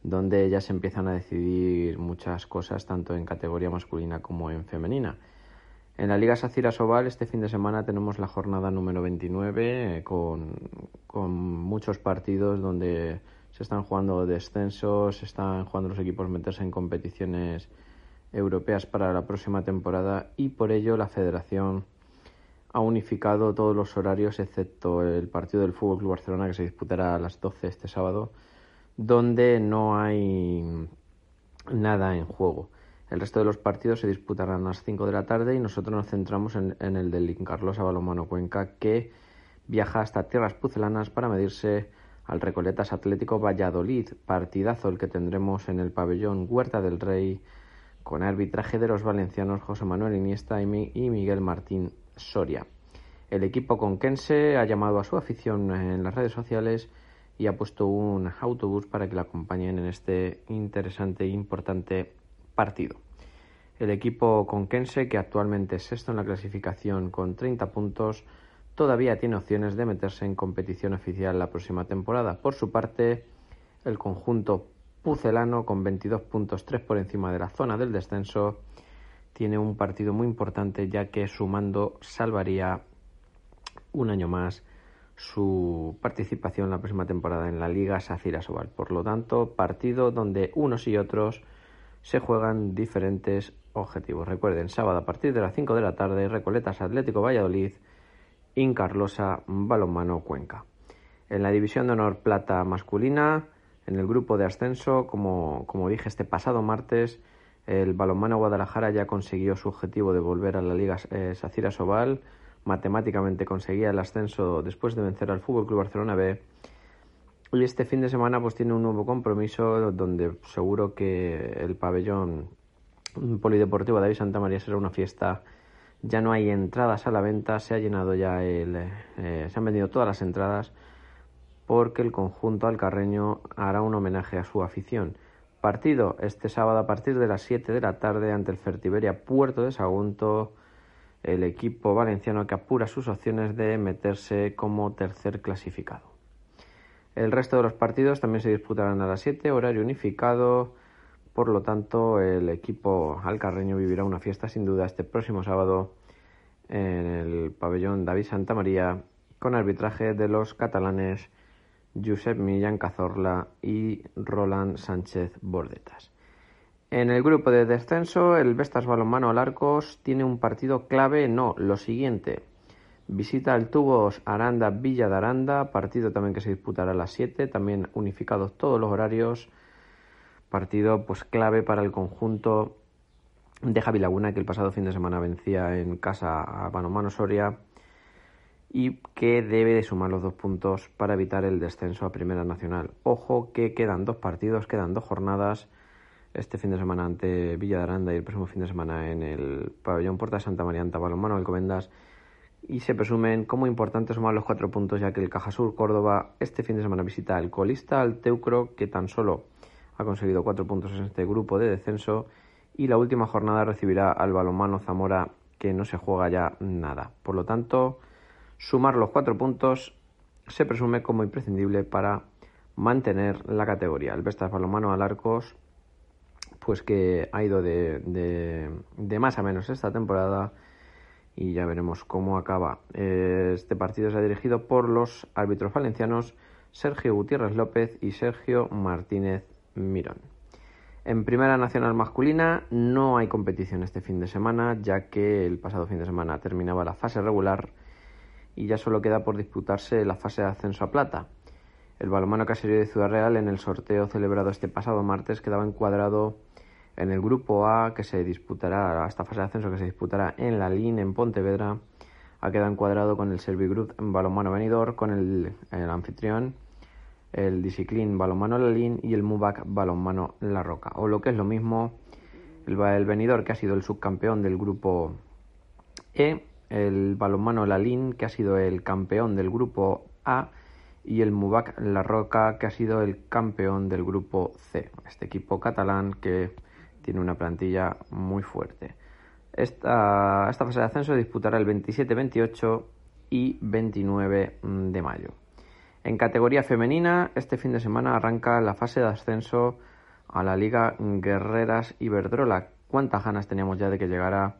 donde ya se empiezan a decidir muchas cosas, tanto en categoría masculina como en femenina. En la Liga Sacira Sobal este fin de semana tenemos la jornada número 29 eh, con, con, muchos partidos donde se están jugando descensos, se están jugando los equipos meterse en competiciones europeas para la próxima temporada y por ello la federación ha unificado todos los horarios excepto el partido del Fútbol Club Barcelona que se disputará a las 12 este sábado donde no hay nada en juego. El resto de los partidos se disputarán a las 5 de la tarde y nosotros nos centramos en, el del Carlos Balonmano Cuenca que viaja hasta tierras pucelanas para medirse al Recoletas Atlético Valladolid, partidazo el que tendremos en el pabellón Huerta del Rey con arbitraje de los valencianos José Manuel Iniesta y Miguel Martín Soria. El equipo conquense ha llamado a su afición en las redes sociales y ha puesto un autobús para que la acompañen en este interesante e importante partido. El equipo conquense, que actualmente es sexto en la clasificación con 30 puntos, todavía tiene opciones de meterse en competición oficial la próxima temporada. Por su parte, el conjunto Pucelano con 22 puntos, 3 por encima de la zona del descenso. Tiene un partido muy importante ya que sumando salvaría un año más su participación la próxima temporada en la Liga Sacira Sobal. Por lo tanto, partido donde unos y otros se juegan diferentes objetivos. Recuerden, sábado a partir de las 5 de la tarde, Recoletas Atlético Valladolid, Incarlosa Balonmano Cuenca. En la división de honor plata masculina, en el grupo de ascenso, como, como dije este pasado martes, el balonmano Guadalajara ya consiguió su objetivo de volver a la Liga eh, Sacira Sobal matemáticamente conseguía el ascenso después de vencer al Fútbol Club Barcelona B. Y este fin de semana pues tiene un nuevo compromiso donde seguro que el pabellón polideportivo David Santa María será una fiesta. Ya no hay entradas a la venta, se ha llenado ya el, eh, se han vendido todas las entradas porque el conjunto alcarreño hará un homenaje a su afición. Partido este sábado a partir de las 7 de la tarde ante el Fertiberia Puerto de Sagunto el equipo valenciano que apura sus opciones de meterse como tercer clasificado. El resto de los partidos también se disputarán a las 7, horario unificado. Por lo tanto, el equipo alcarreño vivirá una fiesta sin duda este próximo sábado en el pabellón David Santa María con arbitraje de los catalanes Josep Millán Cazorla y Roland Sánchez Bordetas. En el grupo de descenso, el Vestas Balonmano Alarcos tiene un partido clave, no, lo siguiente. Visita el Tubos Aranda Villa de Aranda, partido también que se disputará a las 7, también unificados todos los horarios. Partido pues clave para el conjunto de Javi Laguna que el pasado fin de semana vencía en casa a Balonmano Soria y que debe de sumar los dos puntos para evitar el descenso a Primera Nacional. Ojo que quedan dos partidos, quedan dos jornadas este fin de semana ante Villa de Aranda y el próximo fin de semana en el pabellón Puerta de Santa María ante Balonmano Alcobendas y se presumen como importante sumar los cuatro puntos ya que el Cajasur Córdoba este fin de semana visita al colista al Teucro que tan solo ha conseguido cuatro puntos en este grupo de descenso y la última jornada recibirá al balonmano Zamora que no se juega ya nada. Por lo tanto, sumar los cuatro puntos se presume como imprescindible para mantener la categoría. El Vestas Balonmano al Arcos pues que ha ido de, de, más a menos esta temporada y ya veremos cómo acaba. Este partido se ha dirigido por los árbitros valencianos Sergio Gutiérrez López y Sergio Martínez Mirón. En Primera Nacional Masculina no hay competición este fin de semana, ya que el pasado fin de semana terminaba la fase regular y ya solo queda por disputarse la fase de ascenso a plata. El balonmano caserío de Ciudad Real en el sorteo celebrado este pasado martes quedaba encuadrado en el grupo A, que se disputará, esta fase de ascenso que se disputará en la LIN en Pontevedra, ha quedado encuadrado con el Servigroup en balonmano venidor, con el, anfitrión, el Disciclin balonmano La LIN y el MUBAC balonmano La Roca. O lo que es lo mismo, el venidor que ha sido el subcampeón del grupo E, el balonmano La LIN que ha sido el campeón del grupo A y el MUBAC La Roca que ha sido el campeón del grupo C. Este equipo catalán que tiene una plantilla muy fuerte. Esta, esta fase de ascenso disputará el 27, 28 y 29 de mayo. En categoría femenina, este fin de semana arranca la fase de ascenso a la Liga Guerreras Iberdrola. ¿Cuántas ganas teníamos ya de que llegara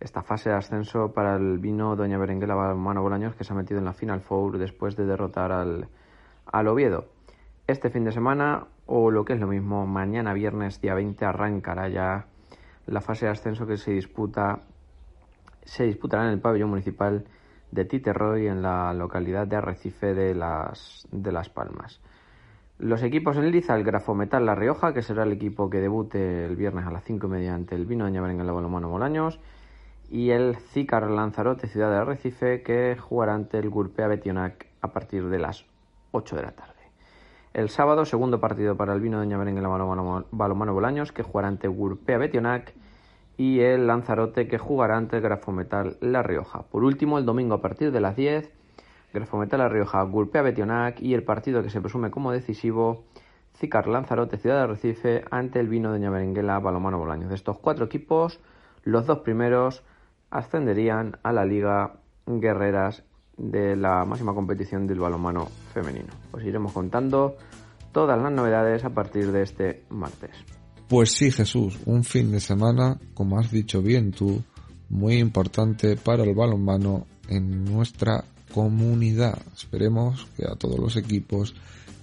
esta fase de ascenso para el vino Doña Berenguela Balmano Bolaños que se ha metido en la Final Four después de derrotar al, al Oviedo? Este fin de semana o lo que es lo mismo, mañana viernes día 20 arrancará ya la fase de ascenso que se disputa se disputará en el pabellón municipal de Titerroy en la localidad de Arrecife de las, de las Palmas. Los equipos en liza, el Grafometal La Rioja, que será el equipo que debute el viernes a las 5 mediante el vino en el Balomano Molaños, y el Zícar Lanzarote Ciudad de Arrecife, que jugará ante el Gurpea Betionac a partir de las 8 de la tarde. El sábado, segundo partido para el Vino de Berenguela Balomano, Bolaños, que jugará ante Gurpea Betionac, y el Lanzarote, que jugará ante el Grafometal La Rioja. Por último, el domingo a partir de las 10, Grafometal La Rioja, Gurpea Betionac, y el partido que se presume como decisivo, Zicar Lanzarote, Ciudad de Recife, ante el Vino de Berenguela Balomano Bolaños. De estos cuatro equipos, los dos primeros ascenderían a la Liga Guerreras de la máxima competición del balonmano femenino. Os iremos contando todas las novedades a partir de este martes. Pues sí, Jesús, un fin de semana, como has dicho bien tú, muy importante para el balonmano en nuestra comunidad. Esperemos que a todos los equipos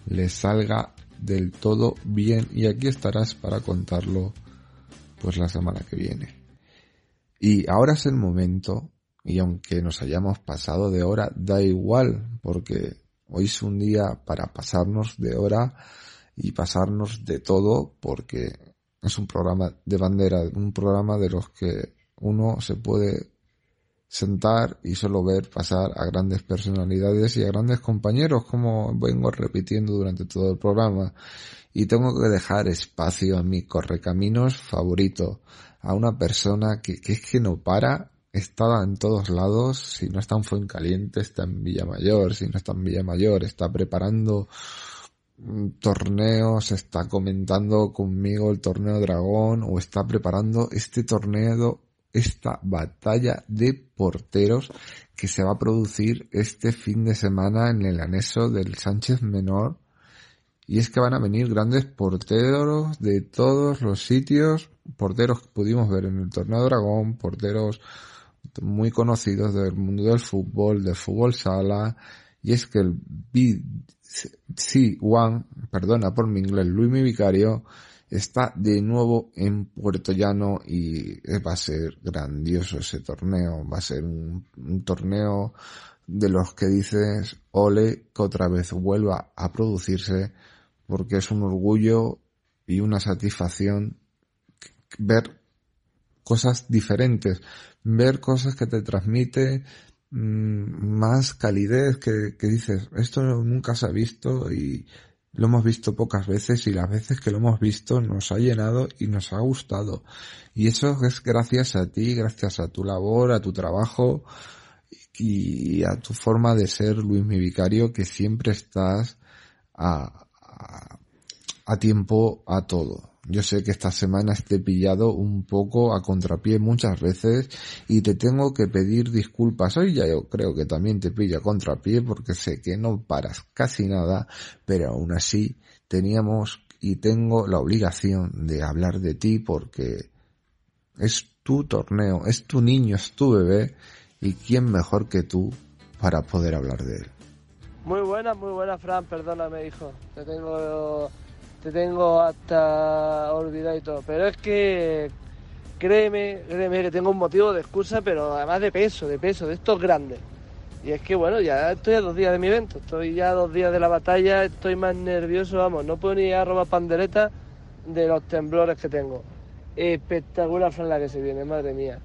les salga del todo bien y aquí estarás para contarlo pues la semana que viene. Y ahora es el momento y aunque nos hayamos pasado de hora da igual porque hoy es un día para pasarnos de hora y pasarnos de todo porque es un programa de bandera, un programa de los que uno se puede sentar y solo ver pasar a grandes personalidades y a grandes compañeros, como vengo repitiendo durante todo el programa. Y tengo que dejar espacio a mi correcaminos favorito, a una persona que, que es que no para, está en todos lados, si no está en Fuencaliente, está en Villamayor, si no está en Villamayor, está preparando torneos, está comentando conmigo el torneo Dragón o está preparando este torneo esta batalla de porteros que se va a producir este fin de semana en el anexo del Sánchez Menor. Y es que van a venir grandes porteros de todos los sitios, porteros que pudimos ver en el Torneo Dragón, porteros muy conocidos del mundo del fútbol, del fútbol sala, y es que el BC1, perdona por mi inglés, Luis mi vicario, está de nuevo en Puerto Llano y va a ser grandioso ese torneo. Va a ser un, torneo de los que dices, ole, que otra vez vuelva a producirse porque es un orgullo y una satisfacción ver cosas diferentes, ver cosas que te transmite mm, más calidez que, que dices, esto nunca se ha visto y lo hemos visto pocas veces y las veces que lo hemos visto nos ha llenado y nos ha gustado. Y eso es gracias a ti, gracias a tu labor, a tu trabajo y a tu forma de ser Luis mi vicario que siempre estás a, a, tiempo a todo. Yo sé que esta semana esté pillado un poco a contrapié muchas veces y te tengo que pedir disculpas. Hoy ya yo creo que también te pilla a contrapié porque sé que no paras casi nada, pero aún así teníamos y tengo la obligación de hablar de ti porque es tu torneo, es tu niño, es tu bebé y quién mejor que tú para poder hablar de él. Muy buena, muy buena, Fran, perdóname, hijo. Te tengo te tengo hasta olvidado y todo. Pero es que créeme, créeme que tengo un motivo de excusa, pero además de peso, de peso, de estos grandes. Y es que bueno, ya estoy a dos días de mi evento, estoy ya a dos días de la batalla, estoy más nervioso, vamos, no puedo ni a robar pandereta de los temblores que tengo. Espectacular Fran la que se viene, madre mía.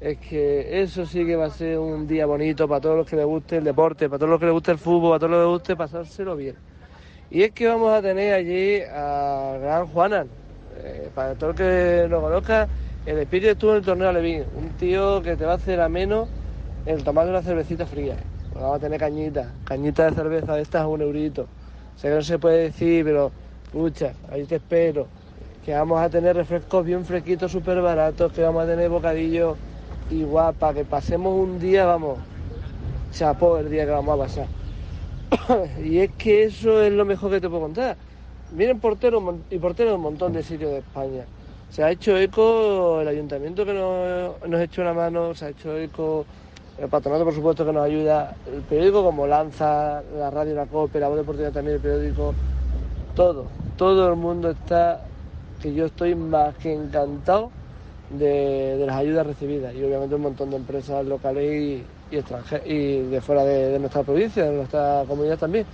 Es que eso sí que va a ser un día bonito para todos los que les guste el deporte, para todos los que les guste el fútbol, para todos los que les guste pasárselo bien. Y es que vamos a tener allí a Gran Juanan. Eh, para todo el que lo conozca, el espíritu estuvo en el torneo Levín. Un tío que te va a hacer a menos el tomar una cervecita fría. vamos a tener cañita, cañita de cerveza de estas a un eurito. Sé que no se puede decir, pero pucha, ahí te espero. Que vamos a tener refrescos bien fresquitos, súper baratos, que vamos a tener bocadillos igual, para que pasemos un día, vamos, chapó el día que vamos a pasar. y es que eso es lo mejor que te puedo contar. Vienen porteros y porteros de un montón de sitios de España. Se ha hecho eco el ayuntamiento que nos, nos hecho una mano, se ha hecho eco el patronato, por supuesto, que nos ayuda, el periódico como Lanza, la radio La COPE, la voz deportiva también, el periódico, todo, todo el mundo está, que yo estoy más que encantado de, las ayudas recibidas y obviamente un montón de empresas locales y, y, y de fuera de, nuestra provincia, de nuestra comunidad también.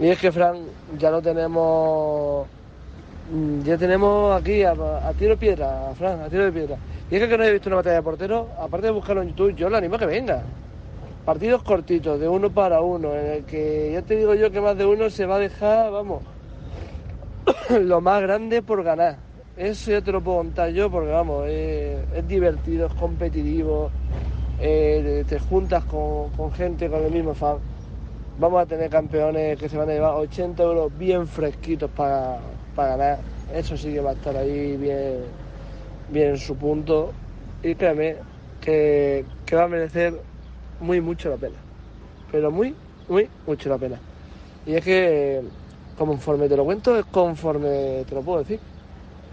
Y es que, Fran, ya lo tenemos, mm, ya tenemos aquí a, tiro de piedra, Fran, a tiro de piedra. Y es que, no he visto una batalla de porteros, aparte de buscarlo en YouTube, yo le animo a que venga. Partidos cortitos, de uno para uno, en el que ya te digo yo que más de uno se va a dejar, vamos, lo más grande por ganar. Ya te lo puedo contar yo porque, vamos, es divertido, es competitivo, eh, te juntas con, gente con el mismo fan. Vamos a tener campeones que se van a llevar 80 euros bien fresquitos para, ganar. Eso sí que va a estar ahí bien, bien en su punto. Y créeme que, que va a merecer muy mucho la pena. Pero muy, muy mucho la pena. Y es que conforme te lo cuento, es conforme te lo puedo decir.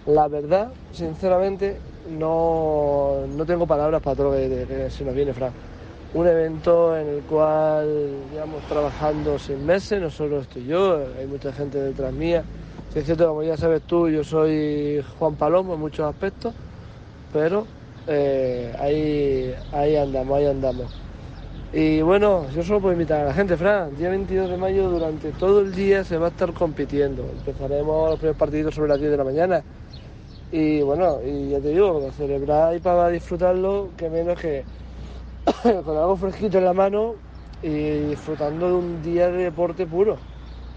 La verdad, sinceramente, no, no tengo palabras para todo lo que, se nos viene, Fran. Un evento en el cual llevamos trabajando seis meses, no solo estoy yo, hay mucha gente detrás mía. Si es cierto, como ya sabes tú, yo soy Juan Palomo en muchos aspectos, pero eh, ahí, ahí andamos, ahí andamos. Y bueno, yo solo puedo invitar a la gente, Fran, día 22 de mayo durante todo el día se va a estar compitiendo. Empezaremos los primeros partidos sobre las 10 de la mañana. Y bueno, y ya te digo, para celebrar y para disfrutarlo, que menos que con algo fresquito en la mano y disfrutando de un día de deporte puro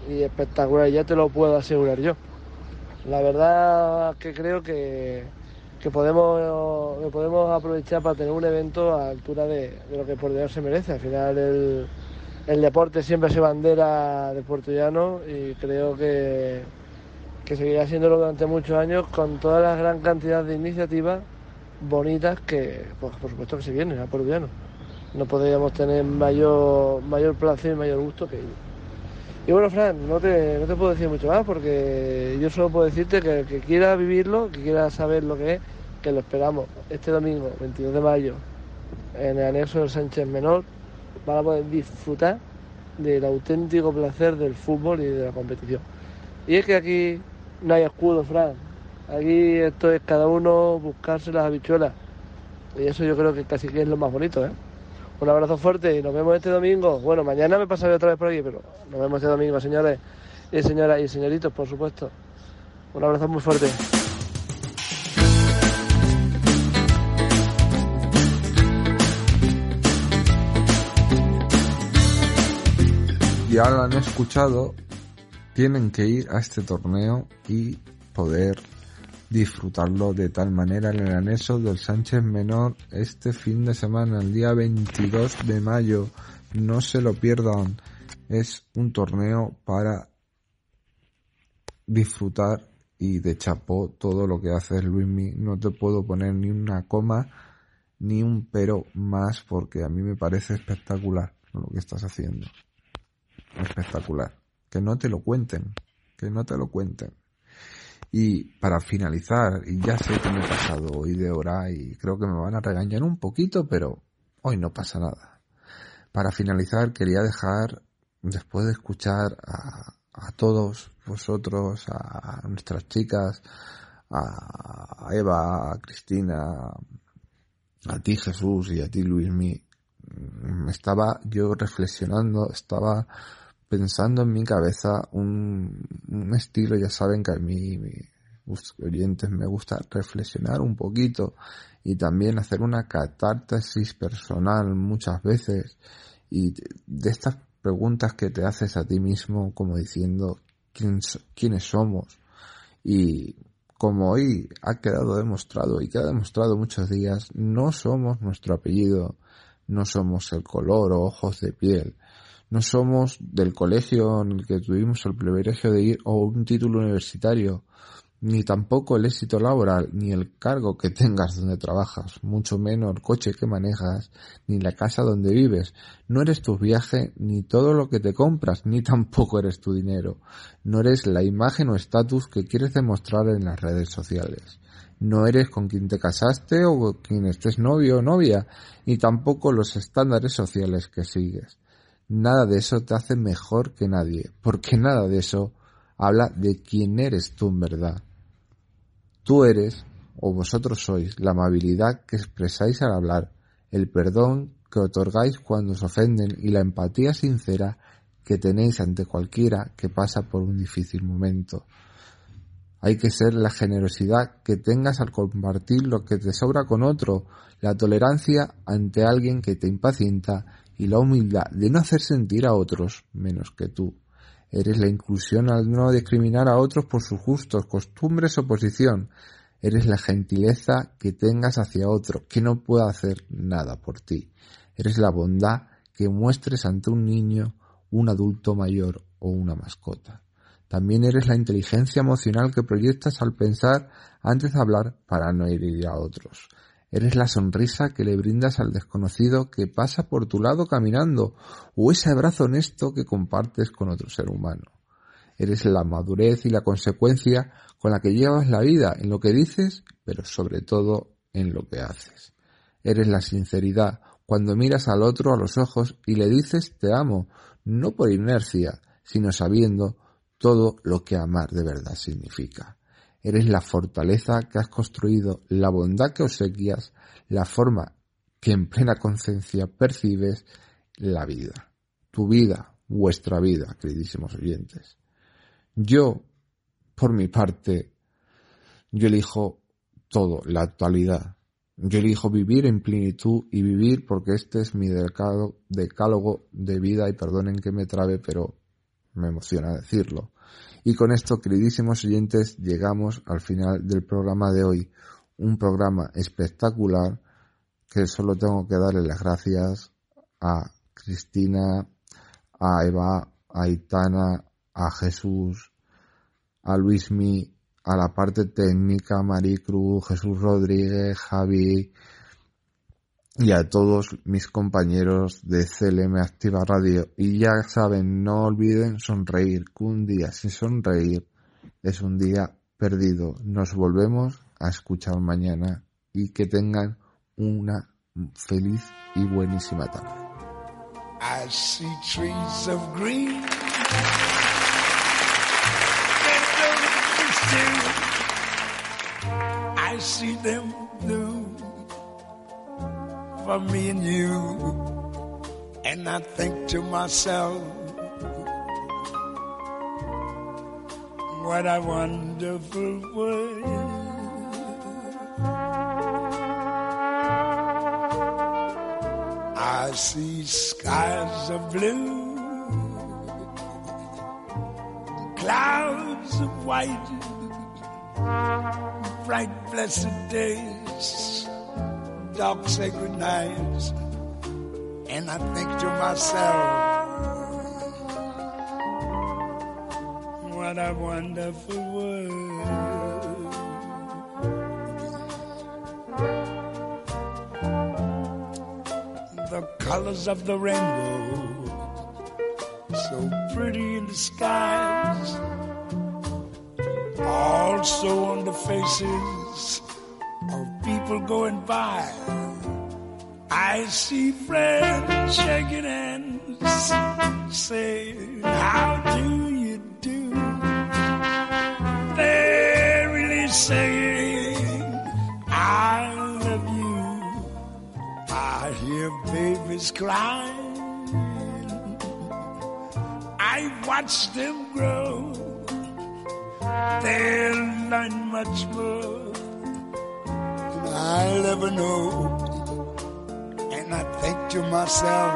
y espectacular, ya te lo puedo asegurar yo. La verdad que creo que que podemos, podemos aprovechar para tener un evento a altura de, lo que por Dios se merece. Al final el, el deporte siempre se bandera de Puerto Llano y creo que, que seguirá haciéndolo durante muchos años con toda la gran cantidad de iniciativas bonitas que, pues, por supuesto, que se vienen a Puerto Llano. No podríamos tener mayor, mayor placer y mayor gusto que ello. Y bueno, Fran, no te, no te puedo decir mucho más porque yo solo puedo decirte que el que quiera vivirlo, que quiera saber lo que es, que lo esperamos este domingo, 22 de mayo, en el anexo del Sánchez Menor, van a poder disfrutar del auténtico placer del fútbol y de la competición. Y es que aquí no hay escudo, Fran. Aquí esto es cada uno buscarse las habichuelas. Y eso yo creo que casi que es lo más bonito, ¿eh? Un abrazo fuerte y nos vemos este domingo. Bueno, mañana me pasaré otra vez por aquí, pero nos vemos este domingo, señores y señoras y señoritos, por supuesto. Un abrazo muy fuerte. ya lo han escuchado, tienen que ir a este torneo y poder disfrutarlo de tal manera en el anexo del Sánchez Menor este fin de semana, el día 22 de mayo. No se lo pierdan. Es un torneo para disfrutar y de chapó todo lo que hace Luismi. No te puedo poner ni una coma ni un pero más porque a mí me parece espectacular lo que estás haciendo espectacular. Que no te lo cuenten, que no te lo cuenten. Y para finalizar, y ya sé que me he pasado hoy de hora y creo que me van a regañar un poquito, pero hoy no pasa nada. Para finalizar, quería dejar, después de escuchar a, a todos vosotros, a nuestras chicas, a Eva, a Cristina, a ti Jesús y a ti Luismi, estaba yo reflexionando, estaba pensando en mi cabeza un, estilo, ya saben que a mí, mis oyentes, me gusta reflexionar un poquito y también hacer una catarsis personal muchas veces y de estas preguntas que te haces a ti mismo como diciendo quién, quiénes somos y como hoy ha quedado demostrado y queda demostrado muchos días, no somos nuestro apellido, no somos el color o ojos de piel, no somos del colegio en el que tuvimos el privilegio de ir o un título universitario, ni tampoco el éxito laboral, ni el cargo que tengas donde trabajas, mucho menos el coche que manejas, ni la casa donde vives. No eres tu viaje, ni todo lo que te compras, ni tampoco eres tu dinero. No eres la imagen o estatus que quieres demostrar en las redes sociales. No eres con quien te casaste o con quien estés novio o novia, ni tampoco los estándares sociales que sigues. Nada de eso te hace mejor que nadie, porque nada de eso habla de quién eres tú en verdad. Tú eres, o vosotros sois, la amabilidad que expresáis al hablar, el perdón que otorgáis cuando os ofenden y la empatía sincera que tenéis ante cualquiera que pasa por un difícil momento. Hay que ser la generosidad que tengas al compartir lo que te sobra con otro, la tolerancia ante alguien que te impacienta y la humildad de no hacer sentir a otros menos que tú. Eres la inclusión al no discriminar a otros por sus gustos, costumbres o posición. Eres la gentileza que tengas hacia otro, que no pueda hacer nada por ti. Eres la bondad que muestres ante un niño, un adulto mayor o una mascota. También eres la inteligencia emocional que proyectas al pensar antes de hablar para no herir a otros. Eres la sonrisa que le brindas al desconocido que pasa por tu lado caminando o ese abrazo honesto que compartes con otro ser humano. Eres la madurez y la consecuencia con la que llevas la vida, en lo que dices, pero sobre todo en lo que haces. Eres la sinceridad cuando miras al otro a los ojos y le dices te amo, no por inercia, sino sabiendo todo lo que amar de verdad significa. Eres la fortaleza que has construido, la bondad que obsequias, la forma que en plena conciencia percibes la vida. Tu vida, vuestra vida, queridísimos oyentes. Yo, por mi parte, yo elijo todo, la actualidad. Yo elijo vivir en plenitud y vivir porque este es mi decálogo de vida y perdonen que me trabe, pero me emociona decirlo. Y con esto, queridísimos oyentes, llegamos al final del programa de hoy. Un programa espectacular que solo tengo que darle las gracias a Cristina, a Eva, a Itana, a Jesús, a Luismi, a la parte técnica, Maricruz, Jesús Rodríguez, Javi y a todos mis compañeros de CLM Activa Radio. Y ya saben, no olviden sonreír, que un día sin sonreír es un día perdido. Nos volvemos a escuchar mañana y que tengan una feliz y buenísima tarde. For me and you. And I think to myself, what a wonderful world. I see skies of blue, clouds of white, bright blessed days, dark sacred nights, and I think to myself, what a wonderful world. the colors of the rainbow, so pretty in the skies, also on the faces people going by. I see friends shaking hands, saying, How do you do? They're really saying, I love you. I hear babies crying. I watch them grow. They'll learn much more I'll ever know. And I think to myself,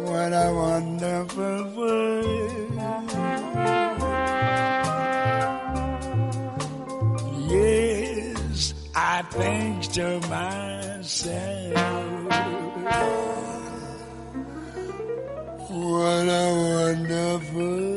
what a wonderful world. Yes, I think to myself, what a wonderful